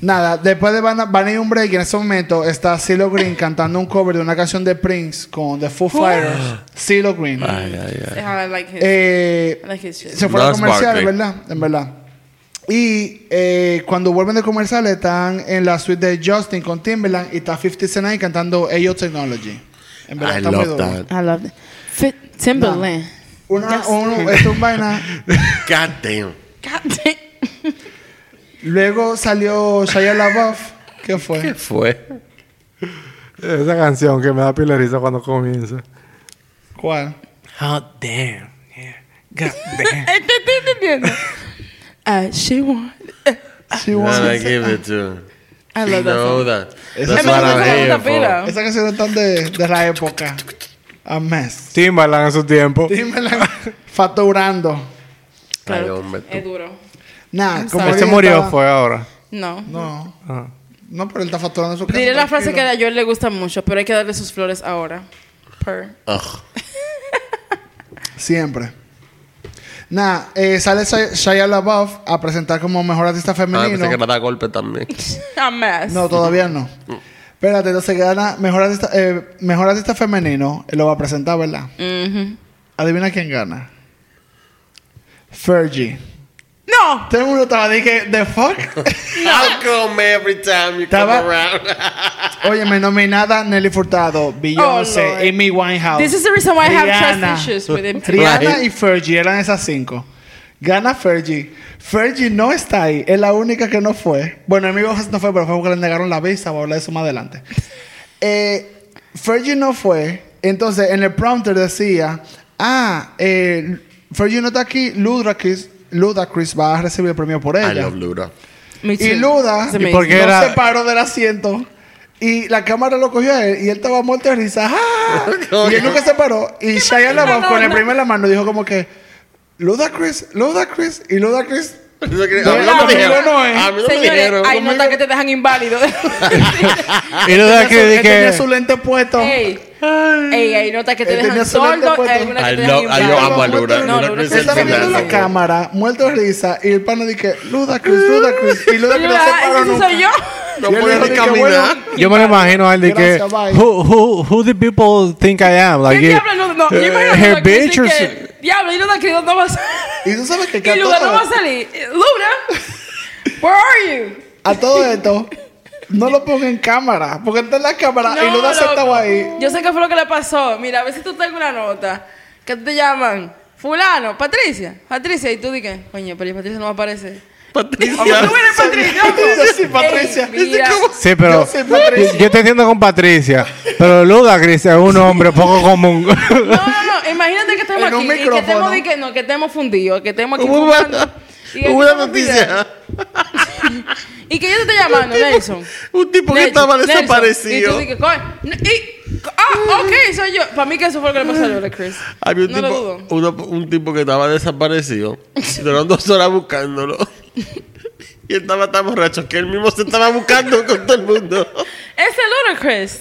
Nada. Después de Van, Van a un break, en ese momento está CeeLo Green cantando un cover de una canción de Prince con The Foo Fighters. CeeLo Green. Ay, ay, ay. I like his, Eh, I like his shit. se fueron a comerciales, Barkley. ¿verdad? En verdad. Y eh, cuando vuelven de comerciales están en la suite de Justin con Timberland y está 50 Cent ahí cantando AO Technology. En verdad I está love that. I love it. Fit Timberland. Una, un, esto es un vaina. God damn. God damn. Luego salió Shia LaBeouf. ¿Qué fue? ¿Qué fue? Esa canción que me da risa cuando comienza. ¿Cuál? Hot damn. Yeah. God damn. Te estoy entendiendo. Uh, she want. She And wants- I give it to. I She love that know song. that. Esa That's es canción here de. Esa canción de, de la época. A mes. Timbaland en su tiempo. Timberland facturando. Ay, Claro, hombre, tú. es duro. Nada, como Él se murió, estaba- fue ahora. No. No, Ah. no, pero él está facturando su casa. Diré la frase que a Joel le gusta mucho, pero hay que darle sus flores ahora. Per. Ugh. Siempre. Nada, eh, sale Shia Shia LaBeouf a presentar como mejor artista Ah, femenino. pensé que le da golpe también. A mess. No, todavía no. Espérate, entonces gana mejor artista, eh, mejor artista femenino. Él lo va a presentar, ¿verdad? Ujú. Adivina quién gana. Fergie. No. Todo el mundo estaba dije, ¿the fuck? How come every time you come Estaba- around? Oye, me nominada Nelly Furtado, Beyoncé, Oh. Amy Winehouse. This is the reason why I have trust issues with him. Rihanna Right. y Fergie eran esas cinco. Gana Fergie. Fergie no está ahí. Es la única que no fue. Bueno, Amy Winehouse no fue, pero fue porque le negaron la visa. Voy a hablar de eso más adelante. Eh, Fergie no fue. Entonces, en el prompter decía... Ah, eh, Fergie no está aquí. Ludacris, Ludacris va a recibir el premio por I ella. love Luda. Y Luda It's amazing. por qué no era- se paró del asiento. Y la cámara lo cogió a él y él estaba muerto de risa. ¡Ah! y él nunca se paró. Y Shia LaBeouf con el primer en la mano dijo como que Ludacris, Ludacris y Ludacris. Eso que- No, a mí no conmigo me dijeron. no es. A mí no me Señores, dijeron. hay notas que te dejan inválido. Y lo de Él que, tenía su lente puesto. Ey, Ey, hay notas que te dejan sordo, puesto. hay algunas que Ay, te no, dejan ay, yo amo a Luna. No, Luna Luna Cruz es Estaba viendo la cámara, muerto de risa, y el pana dice, Ludacris, Ludacris. Y Ludacris no se Ah, paró ese nunca. soy yo. No Y él puede dijo ni de que, caminar. bueno, Yo me lo imagino a él de que, Gracias, bye. who, who, who the people think I am? Like, ¿Qué you- diablo? No, no, yo eh, imagino her bitch or que, Diablo, y Luna que ¿dónde va a salir? Y tú sabes que, que ¿Qué a, lugar no todo, va a salir? Luna, where are you? a todo esto, no lo ponga en cámara, porque está en la cámara y No, Luda loco. estaba ahí. Yo sé qué fue lo que le pasó. Mira, a ver si tú tengo una nota. Que te llaman Fulano, Patricia. Patricia, y tú dices, coño, pero Patricia no va a aparecer. Patricia. ¿Cómo tú eres Patricia? soy Patricia. Ey. Sí, pero Yo soy Patricia. yo, te entiendo con Patricia, pero Ludacris es un hombre poco común. No, no, no. Imagínate que estemos En un aquí y que estemos, di que, no, que estemos fundidos, que estemos aquí Hubo una, Y noticia. Y que yo te esté llamando, Nelson. Un tipo que estaba desaparecido. Y ah, ok, soy yo. Para mí que eso fue lo que le pasó a Ludacris. Había un, No lo tipo, un tipo que estaba desaparecido. Duraron dos horas buscándolo. Y él estaba tan borracho que él mismo se estaba buscando con todo el mundo. Ese Ludacris.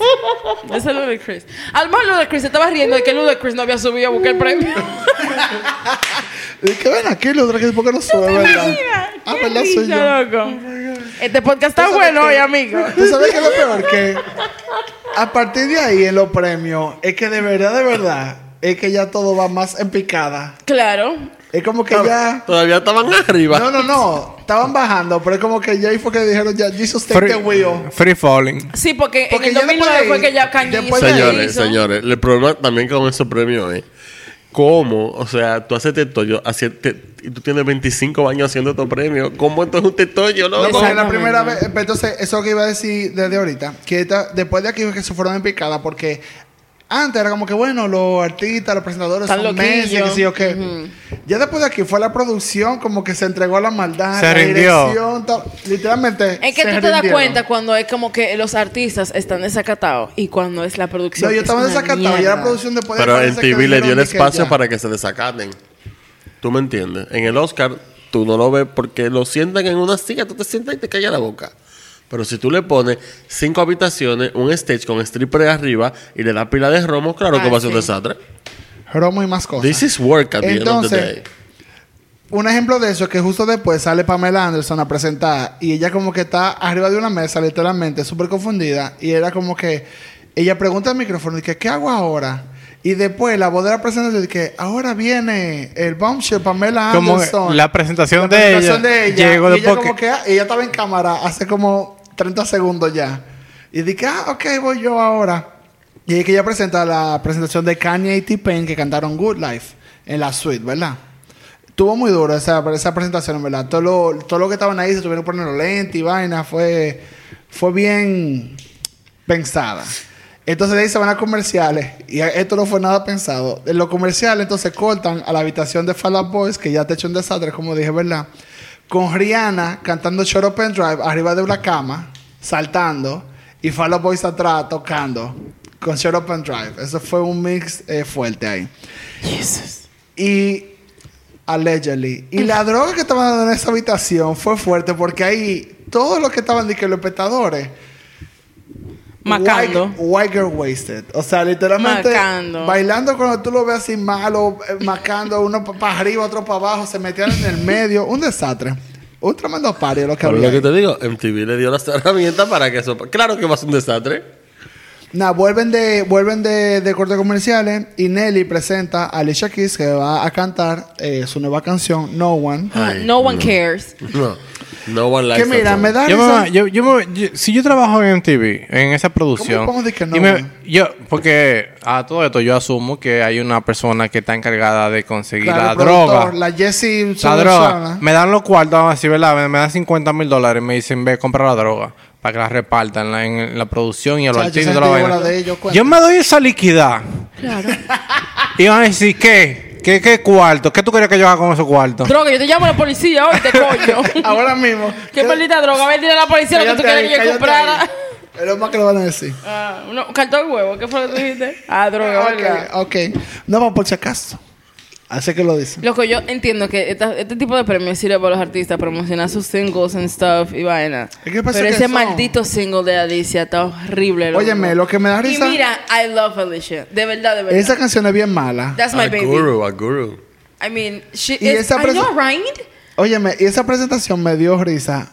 Ese Ludacris. A lo mejor Ludacris se estaba riendo de que Ludacris no había subido a buscar el premio. Que ven aquí, Ludacris, ¿por qué no sube, verdad? Mira, Ah, qué ¿verdad? Soy yo. loco. Este podcast está ¿Tú sabes bueno hoy, amigo. ¿Tú sabes qué es lo peor? Que a partir de ahí, en los premios, es que de verdad, de verdad, es que ya todo va más en picada. Claro. Es como que ya... Todavía estaban arriba. No, no, no. Estaban bajando, pero es como que ya ahí fue que dijeron ya, Jesus take the wheel. free falling. Sí, porque, Porque en el ya después 2009 de fue ahí- que ya Kanye ahí- Señores, hizo. señores, el problema también con esos premios es cómo, o sea, tú haces tetoyo haci- te- y tú tienes 25 años haciendo estos premios. ¿Cómo esto es un tetoyo, No, loco? porque la primera vez, pero entonces, eso es lo que iba a decir desde ahorita, que esta- después de aquí fue que se fueron en picada, porque antes era como que, bueno, los artistas, los presentadores Están son meses, que sí o qué. Ya después de aquí fue la producción, como que se entregó a la maldad, Se la rindió. dirección, tal. literalmente. Es que se tú te das cuenta cuando es como que los artistas están desacatados y cuando es la producción. No, yo es estaba una desacatado, ya la producción después de Pero en parece que TV le dio el de espacio para que se desacaten. ¿Tú me entiendes? En el Oscar, tú no lo ves porque lo sientan en una silla, tú te sientas y te calla la boca. Pero si tú le pones cinco habitaciones, un stage con stripper arriba y le das pila de romo, claro que Ah, va a ser un desastre. Romo y más cosas. This is work at the end of the Entonces, day. Un ejemplo de eso es que justo después sale Pamela Anderson a presentar y ella como que está arriba de una mesa literalmente súper confundida y era como que ella pregunta al micrófono y que ¿qué hago ahora? Y después la voz de la presentación dice que ahora viene el bombshell Pamela Como Anderson. la presentación, La de, presentación ella, de ella. llegó y ella como que- que ah, ella estaba en cámara hace como 30 segundos ya. Y dije, ah, ok, voy yo ahora. Y es que ella presenta la presentación de Kanye y T-Pain que cantaron Good Life en la suite, ¿verdad? Estuvo muy duro esa, esa presentación, en verdad. Todo lo, todo lo que estaban ahí se tuvieron que poner los lentes y vaina. Fue, fue bien pensada. Entonces de ahí se van a comerciales. Y esto no fue nada pensado. En los comerciales entonces cortan a la habitación de Fall Out Boys, que ya te ha hecho un desastre, como dije, ¿verdad? Con Rihanna cantando Shut Up and Drive arriba de una cama, saltando. Y Fall Out Boys atrás tocando con Shut Up and Drive. Eso fue un mix eh, fuerte ahí. Y allegedly. Y la droga que estaban dando en esa habitación fue fuerte porque ahí todos los que estaban de que los espectadores Macando. Girl wasted. O sea, literalmente Macando. bailando cuando tú lo ves así malo, eh, macando uno para arriba, otro para abajo, se metían en el medio. Un desastre. Un tremendo party lo que Por había. lo que ahí. te digo, MTV le dio las herramientas para que eso... Claro que va a ser un desastre. Nada, vuelven de, vuelven de, de cortes comerciales y Nelly presenta a Alicia Keys que va a cantar eh, su nueva canción, No One. Ay, no one cares. No. No one likes que mira, me da Yo, risa- me- yo, yo me- yo- si yo trabajo en MTV, en esa producción. ¿Cómo que no, y me- yo, porque a todo esto yo asumo que hay una persona que está encargada de conseguir Claro, la droga. La Jessie La droga. ¿eh? Me dan los cuartos, vamos a decir, ¿verdad? Me, me dan 50 mil dólares y me dicen, ve, compra la droga. Para que la repartan en la, en la producción y a los artistas y esa toda la gente vaina. lleva la de ellos, cuenta. Yo me doy esa liquidad. Claro. Y van a decir, ¿qué? ¿Qué, qué cuarto? ¿Qué tú querías que yo haga con esos cuartos? Droga, yo te llamo a la policía hoy, te coño. Ahora mismo. ¿Qué maldita droga? A ver, dile a la policía lo que tú ahí, que yo comprara. Es lo más que le van a decir. Ah, uno, cartón de huevo, ¿qué fue lo que tú dijiste? Ah, droga, ¿verdad? Ok, ok. No, vamos por si acaso. Así que lo dicen. Loco, yo entiendo que esta- este tipo de premios sirve para los artistas promocionar sus singles and stuff y vaina. ¿Y qué pasa Pero que ese son? maldito single de Alicia está horrible. loco. Óyeme, lo que me da risa- Y mira, I love Alicia. De verdad, de verdad. Esa canción es bien mala. That's my a baby. guru, a guru. I mean, she Y is, esa presen- know, right? Óyeme, y esa presentación me dio risa.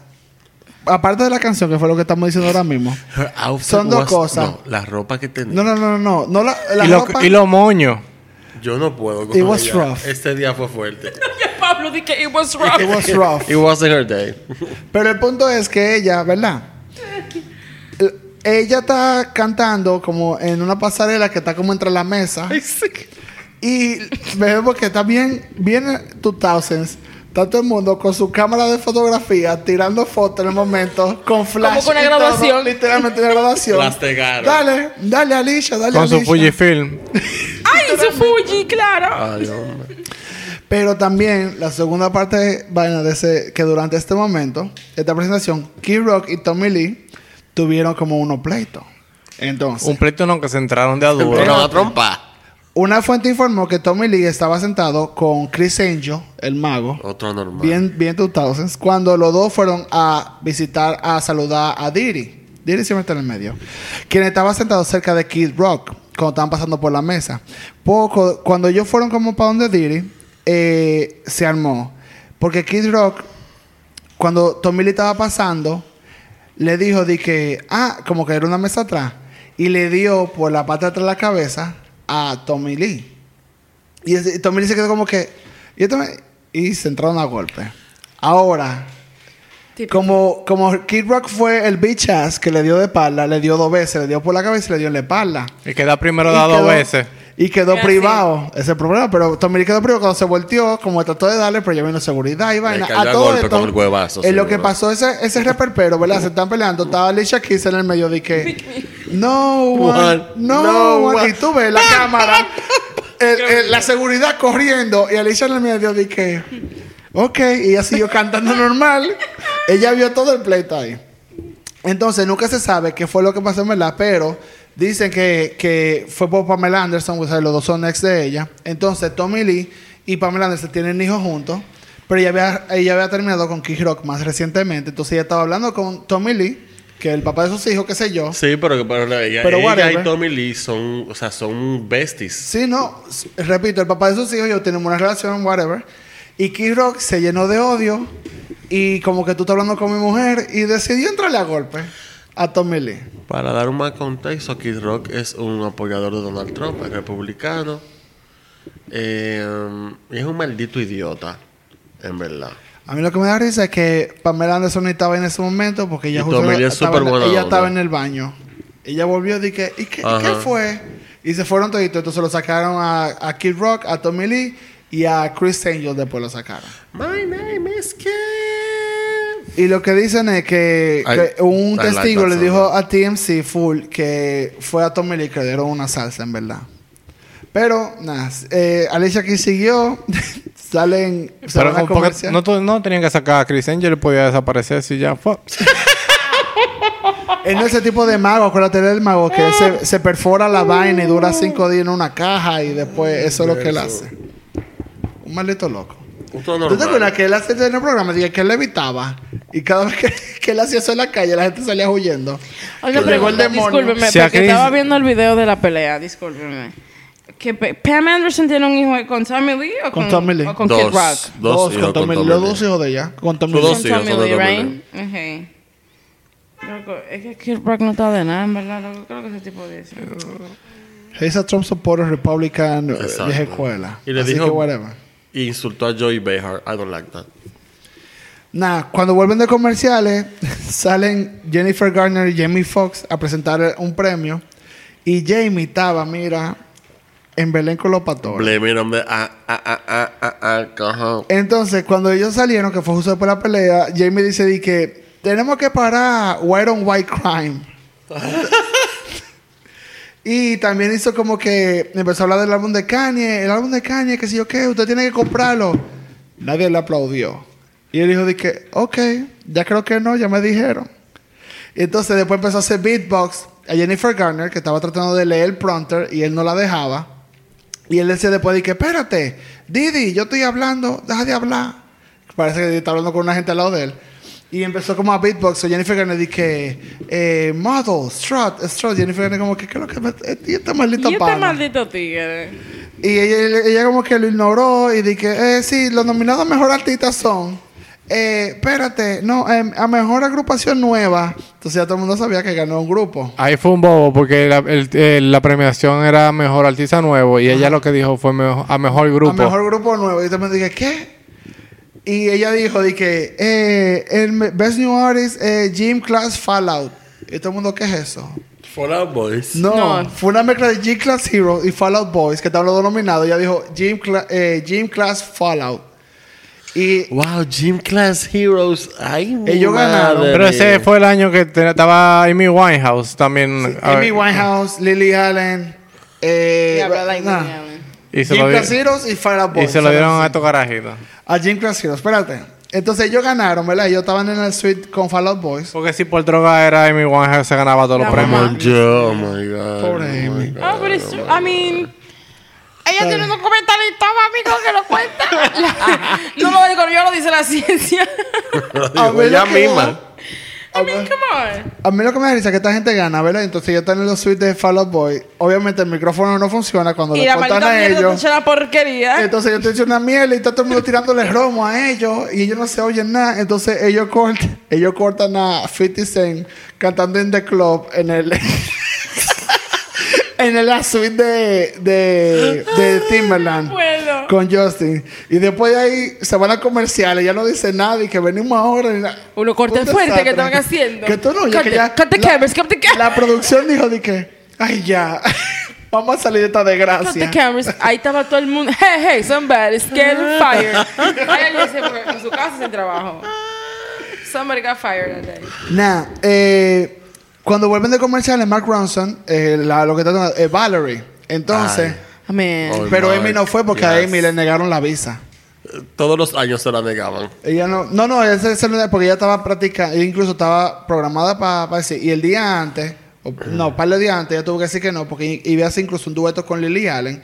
Aparte de la canción, que fue lo que estamos diciendo ahora mismo. Her outfit Son dos was- cosas. No, la ropa que tenía. No, no, no, no, no. la, la y, lo- y los moños. Yo no puedo con It was ella. rough. Este día fue fuerte. Pablo dice que it was rough. It was rough. It wasn't her day. Pero el punto es que ella, ¿verdad? Ella está cantando como en una pasarela que está como entre la mesa. Y vemos que está bien, bien 2000s. Está todo el mundo con su cámara de fotografía tirando fotos en el momento con flash. con una y todo, graduación. literalmente una graduación. Las pegaron. Dale, dale Alicia, dale Con su Alicia. Fujifilm. Ay, su Fuji, claro. Ay, hombre. Pero también la segunda parte vaina de ese que durante este momento, esta presentación, Kid Rock y Tommy Lee tuvieron como unos pleitos. Entonces, Un pleito no que se entraron de a Pero duro. a trompa. una fuente informó que Tommy Lee estaba sentado con Chris Angel, el mago, Otro normal. bien, bien 2000s, cuando los dos fueron a visitar, a saludar a Diddy. Diddy siempre está en el medio. Quien estaba sentado cerca de Kid Rock, cuando estaban pasando por la mesa. Poco, cuando ellos fueron como para donde Diddy, eh, se armó. Porque Kid Rock, cuando Tommy Lee estaba pasando, le dijo de que, ah, como que era una mesa atrás, y le dio por la parte de atrás de la cabeza a Tommy Lee. Y, Tommy Lee se quedó como que, y, esto me- y se entraron a golpe. Ahora, Típico. como, como Kid Rock fue el bitch ass que le dio de espalda, le dio dos veces, le dio por la cabeza y le dio en la espalda. Y queda primero Y da dos veces. Y quedó privado. Ese es el problema. Pero Tommy Lee quedó privado cuando se volteó, como trató de darle, pero ya vino seguridad y vaina. cayó A a todo golpe esto, con el huevazo, en lo seguro. que pasó ese, ese reperpero, ¿verdad? Se están peleando. Estaba Alicia Keys en el medio de que... No One, no, no one. one. Y tú ves la cámara, el- el- la seguridad corriendo. Y Alicia en el medio de que... Ok. Y ella siguió cantando normal. Ella vio todo el pleito ahí. Entonces, nunca se sabe qué fue lo que pasó en verdad, pero dicen que, que fue por Pamela Anderson, o sea, los dos son ex de ella. Entonces, Tommy Lee y Pamela Anderson tienen hijos juntos, pero ella había, ella había terminado con Kid Rock más recientemente. Entonces, ella estaba hablando con Tommy Lee, que es el papá de sus hijos, qué sé yo. Sí, pero, pero ella, Pero ella y Tommy Lee son, o sea, son besties. Sí, no, repito, el papá de sus hijos y yo tenemos una relación, whatever. Y Kid Rock se llenó de odio y como que tú estás hablando con mi mujer y decidió entrarle a golpe a Tommy Lee. Para dar un más contexto, Kid Rock es un apoyador de Donald Trump, es republicano. Eh, y es un maldito idiota, en verdad. A mí lo que me da risa es que Pamela Anderson no estaba en ese momento porque ella justo estaba, en, buena ella onda. estaba en el baño. Ella volvió y dije, ¿y qué, fue? Y se fueron toditos. Entonces lo sacaron a, a Kid Rock, a Tommy Lee y a Chris Angel después lo sacaron. My name is Kid. Y lo que dicen es que, I- que un I testigo le dijo a TMC Full que fue a Tommy Lee que le dieron una salsa, en verdad. Pero, nada, eh, Alicia aquí siguió, salen, Pero como no, tenían que sacar a Chris Angel, podía desaparecer si ya fue. Él no es ese tipo de mago, acuérdate él es el mago que él se, se perfora la vaina y dura cinco días en una caja y después eso es lo que él hace. Un maldito loco. ¿Tú te acuerdas que él hace en el programa? Dije que él levitaba y cada vez que, que él hacía eso en la calle la gente salía huyendo. Que llegó el demonio. discúlpeme, Si porque estaba viendo el video de la pelea, discúlpeme. Que Pe- Pam Anderson tiene un hijo con Tommy Lee o Con con, Tommy Lee. o con Dos. Kid Rock. Dos hijos con Tommy Lee. Los dos hijos de ella. Con Tommy Lee. dos Con hijos Tommy Lee, right? Ok. Loco, es que Kid Rock no está de nada, en verdad. Loco, creo que ese tipo de eso. He's a Trump supporter Republican eh, Exacto. vieja escuela. Y le Así dijo- que whatever. Y insultó a Joey Behar. I don't like that. Nada, cuando vuelven de comerciales, salen Jennifer Garner y Jamie Foxx a presentar un premio. Y Jamie estaba, mira, en Belén con los pastores. Blame it on the... Ah, ah, ah, cojo. Entonces, cuando ellos salieron, que fue justo después de la pelea, Jamie dice di que tenemos que parar white on white crime. y también hizo como que empezó a hablar del álbum de Kanye, el álbum de Kanye, que si yo qué, usted tiene que comprarlo. Nadie le aplaudió. Y él dijo que, ok, ya creo que no, ya me dijeron. Y entonces después empezó a hacer beatbox a Jennifer Garner, que estaba tratando de leer el prompter y él no la dejaba. Y él decía después de que, espérate, Didi, yo estoy hablando, deja de hablar. Parece que está hablando con una gente al lado de él. Y empezó como a beatbox. O Jennifer Garner dije, eh, model, strut, strut. Jennifer Garner como que, ¿qué es lo que me... Y este maldito Y este pana. maldito tigre. Y ella, ella como que lo ignoró y dije, eh, sí, los nominados a mejor artista son, eh, espérate, no, eh, a mejor agrupación nueva. Entonces ya todo el mundo sabía que ganó un grupo. Ahí fue un bobo porque la, el- eh, la premiación era mejor artista nuevo y ella lo que dijo fue mejo- a mejor grupo. A mejor grupo nuevo. Y yo también dije, ¿qué? Y ella dijo, dije, eh, el Best New Artist, eh, Gym Class Fallout. Y todo el mundo, ¿qué es eso? Fallout Boys. No, No. fue una mezcla de Gym Class Hero y Fallout Boys, que estaban los dos nominados. Ella dijo, Gym, Cla- eh, Gym Class Fallout. Y Wow, Gym Class Heroes. Ay, Ellos ganaron. madre. Pero ese fue el año que te- estaba Amy Winehouse también. a Amy ver, Winehouse, Lily Allen, eh, Y habla like nah. Allen. Y se, Gym Class Heroes y Fallout y Boys. se lo dieron a estos carajitos. A Gym Class Heroes, espérate. Entonces ellos ganaron, ¿verdad? Ellos estaban en el suite con Fallout Boys. Porque si por droga era Amy Winehouse se ganaba todos los La premios. mamá. Oh my God. Pobre oh my Amy. Ah, pero es true. I mean... Ella tiene un documentalista, amigo, que lo cuenta. no lo digo yo, lo dice la ciencia. Lo A digo ver ella lo que misma. A I mean, come on. a mí lo que me da risa es que esta gente gana, ¿verdad? Entonces ellos están en los suites de Fallout Boy. Obviamente el micrófono no funciona cuando Y le cortan a ellos. la porquería. Entonces yo te echo una miel y está todo el mundo tirándole romo a ellos y ellos no se oyen nada. Entonces ellos cortan, ellos cortan a 50 Cent cantando en The Club en el en el la suite de, de, de Timberland. Con Justin. Y después de ahí se van a comerciales, ya no dice nada y que venimos ahora. y la- Uno corte fuerte que estaban haciendo. Que tú no, ya que Cut ya. the- cut the la- cameras, cut the cameras. La producción dijo de que, ay ya, vamos a salir de esta Cut the desgracia. cameras. Ahí estaba todo el mundo. Hey, hey, somebody scared fired. Ahí alguien se fue en su casa sin trabajo. Somebody got fired that day. Nah, eh, cuando vuelven de comerciales, Mark Ronson, eh, la- lo que está tomando, es Valerie. Entonces, I mean, Oh, pero Amy no fue porque a. Amy le negaron la visa. Todos los años se la negaban. Ella no, no, no, ese es el- porque ella estaba practicando, ella incluso estaba programada para decir, y el día antes, o- no, un par de días antes, ella tuvo que decir que no, porque iba a hacer incluso un dueto con Lily Allen,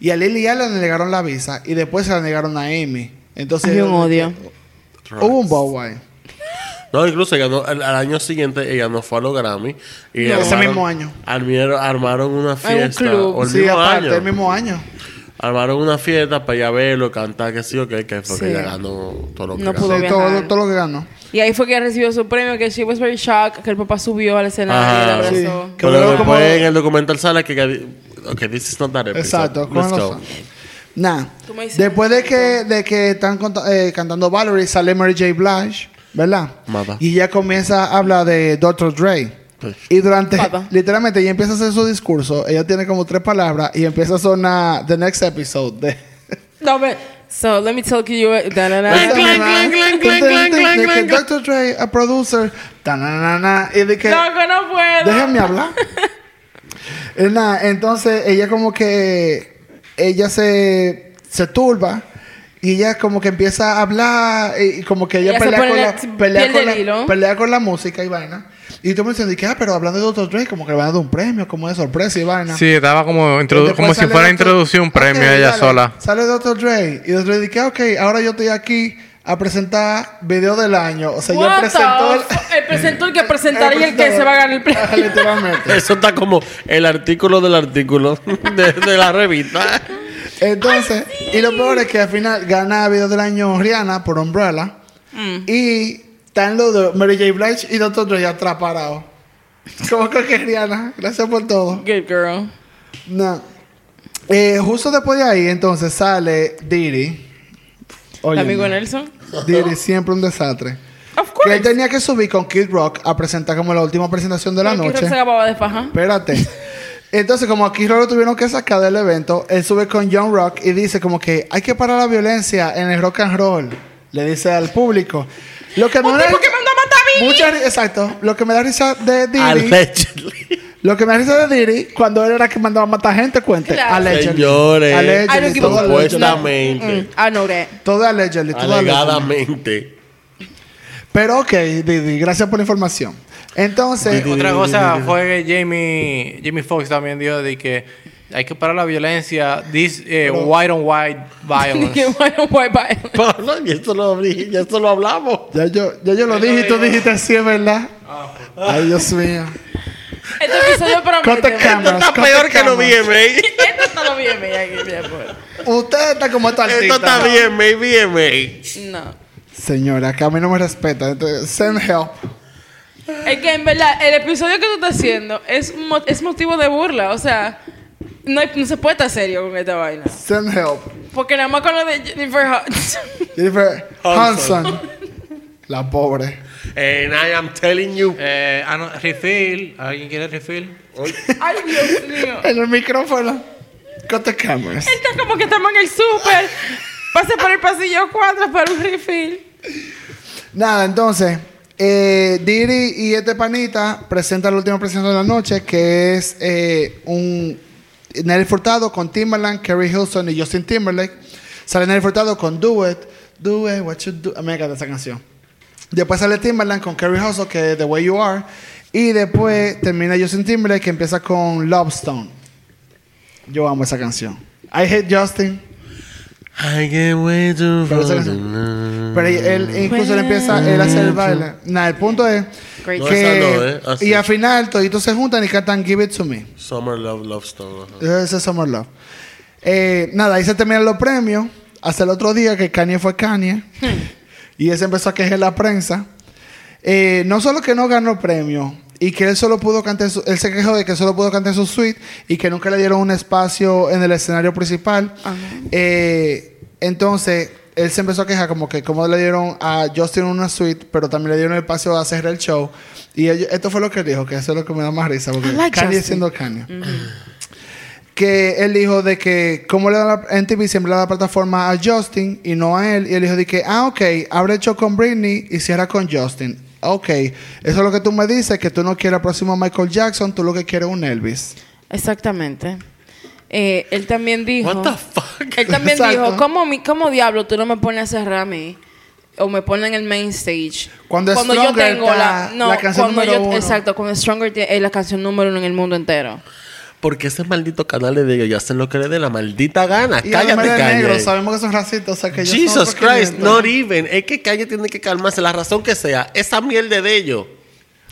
y a Lily Allen le negaron la visa, y después se la negaron a Amy. Entonces, Hay un odio. Hubo un bow. No, incluso ella no- al, al año siguiente ella no fue a los Grammy. Y No, ese mismo año. Armaron, armaron una fiesta. club. o el Sí, mismo aparte, año. el mismo año. Armaron una fiesta para ir a verlo, cantar, que sí o qué, que fue Sí. que ella ganó todo lo que No ganó. pudo Sí, todo, todo lo que ganó. Y ahí fue que recibió su premio, que she was very shocked, que el papá subió al escenario y Sí. abrazó. Que Pero luego después como- en el documental sale que... que ok, this is not that episode. Exacto, Let's go. Nah. Después de que, de que están eh, cantando Valerie, sale Mary J. Blige, ¿verdad? Mata. Y ella comienza a hablar de Dr. Dre. Sí. Y durante, literalmente, ella empieza a hacer su discurso. Ella tiene como tres palabras y empieza a sonar The Next Episode. De, No, but, so let me tell you. Dr. Dre, a producer. ta-na-na-na, Y de que. No, que no puedo. Déjenme hablar. Nada, entonces ella como que ella se, se turba y ella como que empieza a hablar y, y como que ella, pelea, con la pelea, con la, pelea con la música y vaina. Y tú me dices, ah, pero hablando de Dr. Dre, como que le van a dar un premio, como de sorpresa y vaina. Sí, estaba como, como si fuera a introducir un premio Ok, ella dale. sola. Sale Dr. Dre y Dr. Dre dice, ok, ahora yo estoy aquí a presentar video del año. O sea, yo What the presentó el... el presentó el que presentaría el que se va a ganar el premio. Literalmente. Eso está como el artículo del artículo de, de la revista. Entonces, y lo peor es que al final gana video del año Rihanna por Umbrella. Mm. Y están los dos, Mary J. Blige y Dr. Dre atrás parados. ¿Cómo que es Rihanna? Gracias por todo. Good girl. No. Eh, justo después de ahí, entonces sale Diddy. Oye, amigo Nelson. Diddy siempre un desastre. Of Que él course. tenía que subir con Kid Rock a presentar como la última presentación de la noche. se acababa de faja. Espérate. Entonces, como aquí lo tuvieron que sacar del evento, él sube con John Rock y dice como que hay que parar la violencia en el rock and roll. Le dice al público. Lo que me da tipo que mandó a matar a Biggie. mucha exacto. Lo que me da risa de Diddy. Allegedly. lo que me da risa de Diddy cuando él era que mandaba a matar gente, cuente. Claro. Allegedly. Señores, Allegedly, todo allegedly. Supuestamente. Mm. Todo allegedly, todo allegedly. Alegadamente. Pero ok, Diddy, gracias por la información. Entonces, Otra cosa fue que Jamie, Jamie Foxx también dijo de que, Hay que parar la violencia. This eh, white on white violence. Pablo, y esto lo, ya esto lo hablamos. Ya yo, ya yo lo dije y tú dijiste sí, es verdad. Ay, Dios mío. Este episodio promete. cameras. Está peor que lo. VMA. Esto está lo bien, mira aquí. Usted está como esta Esto está artista. VMA, VMA. No. Señora, que a mí no me respeta. Entonces, send help. Es que en verdad, el episodio que tú estás haciendo es, mo- es motivo de burla. O sea, no, hay- no se puede estar serio con esta vaina. Send help. Porque nada más con lo de Jennifer Hudson. Jennifer Hudson. La pobre. And I am telling you. Eh, ah, no, refill. ¿Alguien quiere refill? Ay, Dios mío. En el micrófono. Cut the cameras. Esto es como que estamos en el súper. Pase por el pasillo 4 para un refill. Nada, entonces, eh, y este panita presentan la última presentación de la noche, que es eh, un Nelly Furtado con Timbaland, Kerry Hilson y Justin Timberlake. Sale Nelly Furtado con Do It, Do It, What You Do. Me encanta esa canción. Después sale Timbaland con Kerry Hustle, que es The Way You Are. Y después termina Justin Timberlake, que empieza con Love Stone. Yo amo esa canción. I hate Justin. I get way too Pero esa canción-. Pero él incluso él empieza él hace el baile. Nada, el punto es Great. No, que esa no, ¿eh? Así. y al final toditos se juntan y cantan Give It To Me. Summer Love, Love Stone. ajá. Ese es Summer Love. Eh, nada, ahí se terminan los premios. Hasta el otro día que Kanye fue Kanye. y él se empezó a quejar la prensa. Eh, no solo que no ganó premio y que él solo pudo cantar, su- él se quejó de que solo pudo cantar su suite y que nunca le dieron un espacio en el escenario principal. Eh, entonces, él se empezó a quejar como que como le dieron a Justin una suite, pero también le dieron el espacio a hacer el show. Y ellos- esto fue lo que dijo, que eso es lo que me da más risa, porque like Kanye siendo Kanye. Que él dijo de que como le da la NTV siempre le da la plataforma a Justin y no a él. Y él dijo de que ah ok abre hecho con Britney y cierra con Justin ok eso es lo que tú me dices que tú no quieres al próximo Michael Jackson tú lo que quieres es un Elvis Exactamente. Eh, él también dijo. What the fuck? Él también Exacto. dijo, ¿cómo, mi- ¿cómo diablo tú no me pones a cerrar a mí? O me ponen en el main stage. Cuando yo Stronger tengo la... No, la canción cuando número yo... uno. Exacto, cuando Stronger es la canción número uno en el mundo entero. Porque ese maldito canal de ellos ya hacen lo que le dé la maldita gana. y Cállate, Kanye. negro sabemos que son racistas o sea que son Jesus Christ, 500. not even. Es que Kanye tiene que calmarse, la razón que sea. Esa mierda de ellos.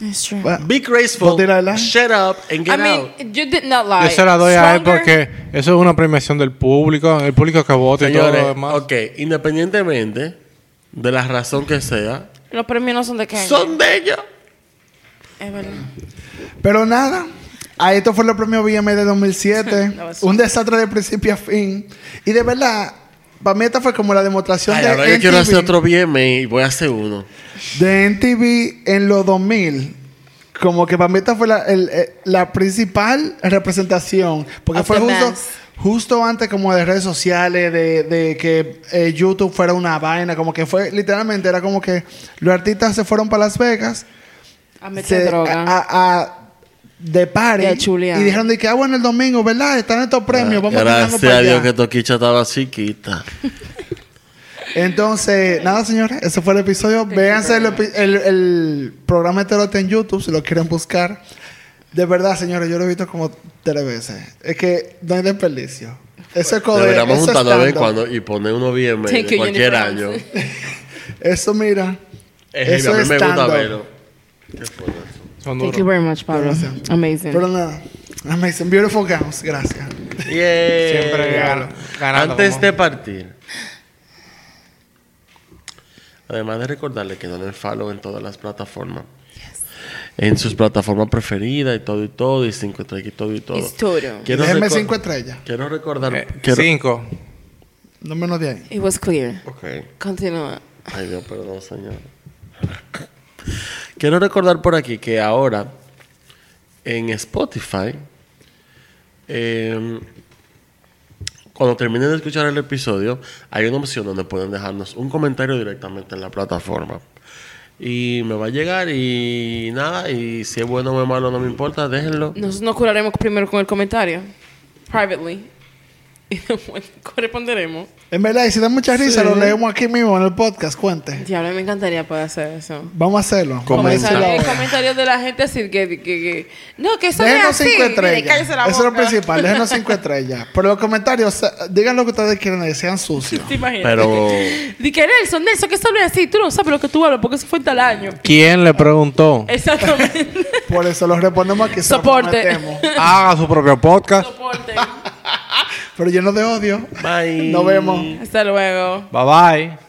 It's true. Be graceful, shut up and get I mean, out. you did not lie. Yo se la doy a él porque eso es una premiación del público. El público que vota y todo lo demás. ok, independientemente de la razón que sea, Los premios no son de Kanye. son de ellos. Es verdad. pero nada a esto fue el premio BMA de 2007 That was un desastre de principio a fin. Y de verdad para mí esta fue como la demostración Ay, de ahora yo quiero hacer otro BMA y voy a hacer uno. de NTV en los 2000 como que para mí esta fue la, el- eh, la principal representación. Porque Of fue justo, justo antes como de redes sociales de, de que eh, YouTube fuera una vaina. Como que fue literalmente era como que los artistas se fueron para Las Vegas. A meter se- droga. a, a- de party Y a dijeron de que ah bueno el domingo verdad están estos premios vamos a Gracias para a allá. Dios que Toquicha estaba chiquita. Entonces, nada, señores, ese fue el episodio. Véanse el, el- el programa Heterote en YouTube si lo quieren buscar. De verdad, señores, yo lo he visto como tres veces. Es que no hay desperdicio. Eso es Deberíamos juntarnos de vez en stand-up. cuando y poner uno you, cualquier año. Eso, mira. Es Eso a mí es me gusta verlo. ¿Qué Son Thank you very much, Pablo. Amazing. Pero nada. Amazing. Beautiful gowns. Gracias. Yeah. Siempre gano- ganando Antes como- de partir, además de recordarle que no den follow en todas las plataformas, en sus plataformas preferidas y todo y todo, y cinco estrellas y todo y todo. It's todo. Quiero Déjenme recor- cinco estrellas. Quiero recordar. Eh, quiero- Cinco. No menos de ahí. It was clear. Ok. Continúa. Ay, Dios, perdón, señor. Quiero recordar por aquí que ahora en Spotify, eh, cuando terminen de escuchar el episodio, hay una opción donde pueden dejarnos un comentario directamente en la plataforma. Y me va a llegar y nada, y si es bueno o es malo no me importa, déjenlo. Nosotros nos curaremos primero con el comentario. Privately. y después corresponderemos. En verdad, y si da mucha risa, Sí. lo leemos aquí mismo en el podcast. Cuente. Diablo, me encantaría poder hacer eso. Vamos a hacerlo. Hay ahora. comentarios de la gente así que, que, que- no, que eso es así. cinco estrellas. Eso es lo principal. Déjenos cinco estrellas. Pero los comentarios, digan lo que ustedes quieren que sean sucios. ¿Te imaginas? Pero Di que Nelson, Nelson, que eso no es así. Tú no sabes lo que tú hablas porque eso fue en tal año. ¿Quién le preguntó? Exactamente. Por eso los respondemos aquí. Soporte. Haga su propio podcast. Soporte. Pero lleno de odio. bye. Nos vemos. Hasta luego. Bye bye.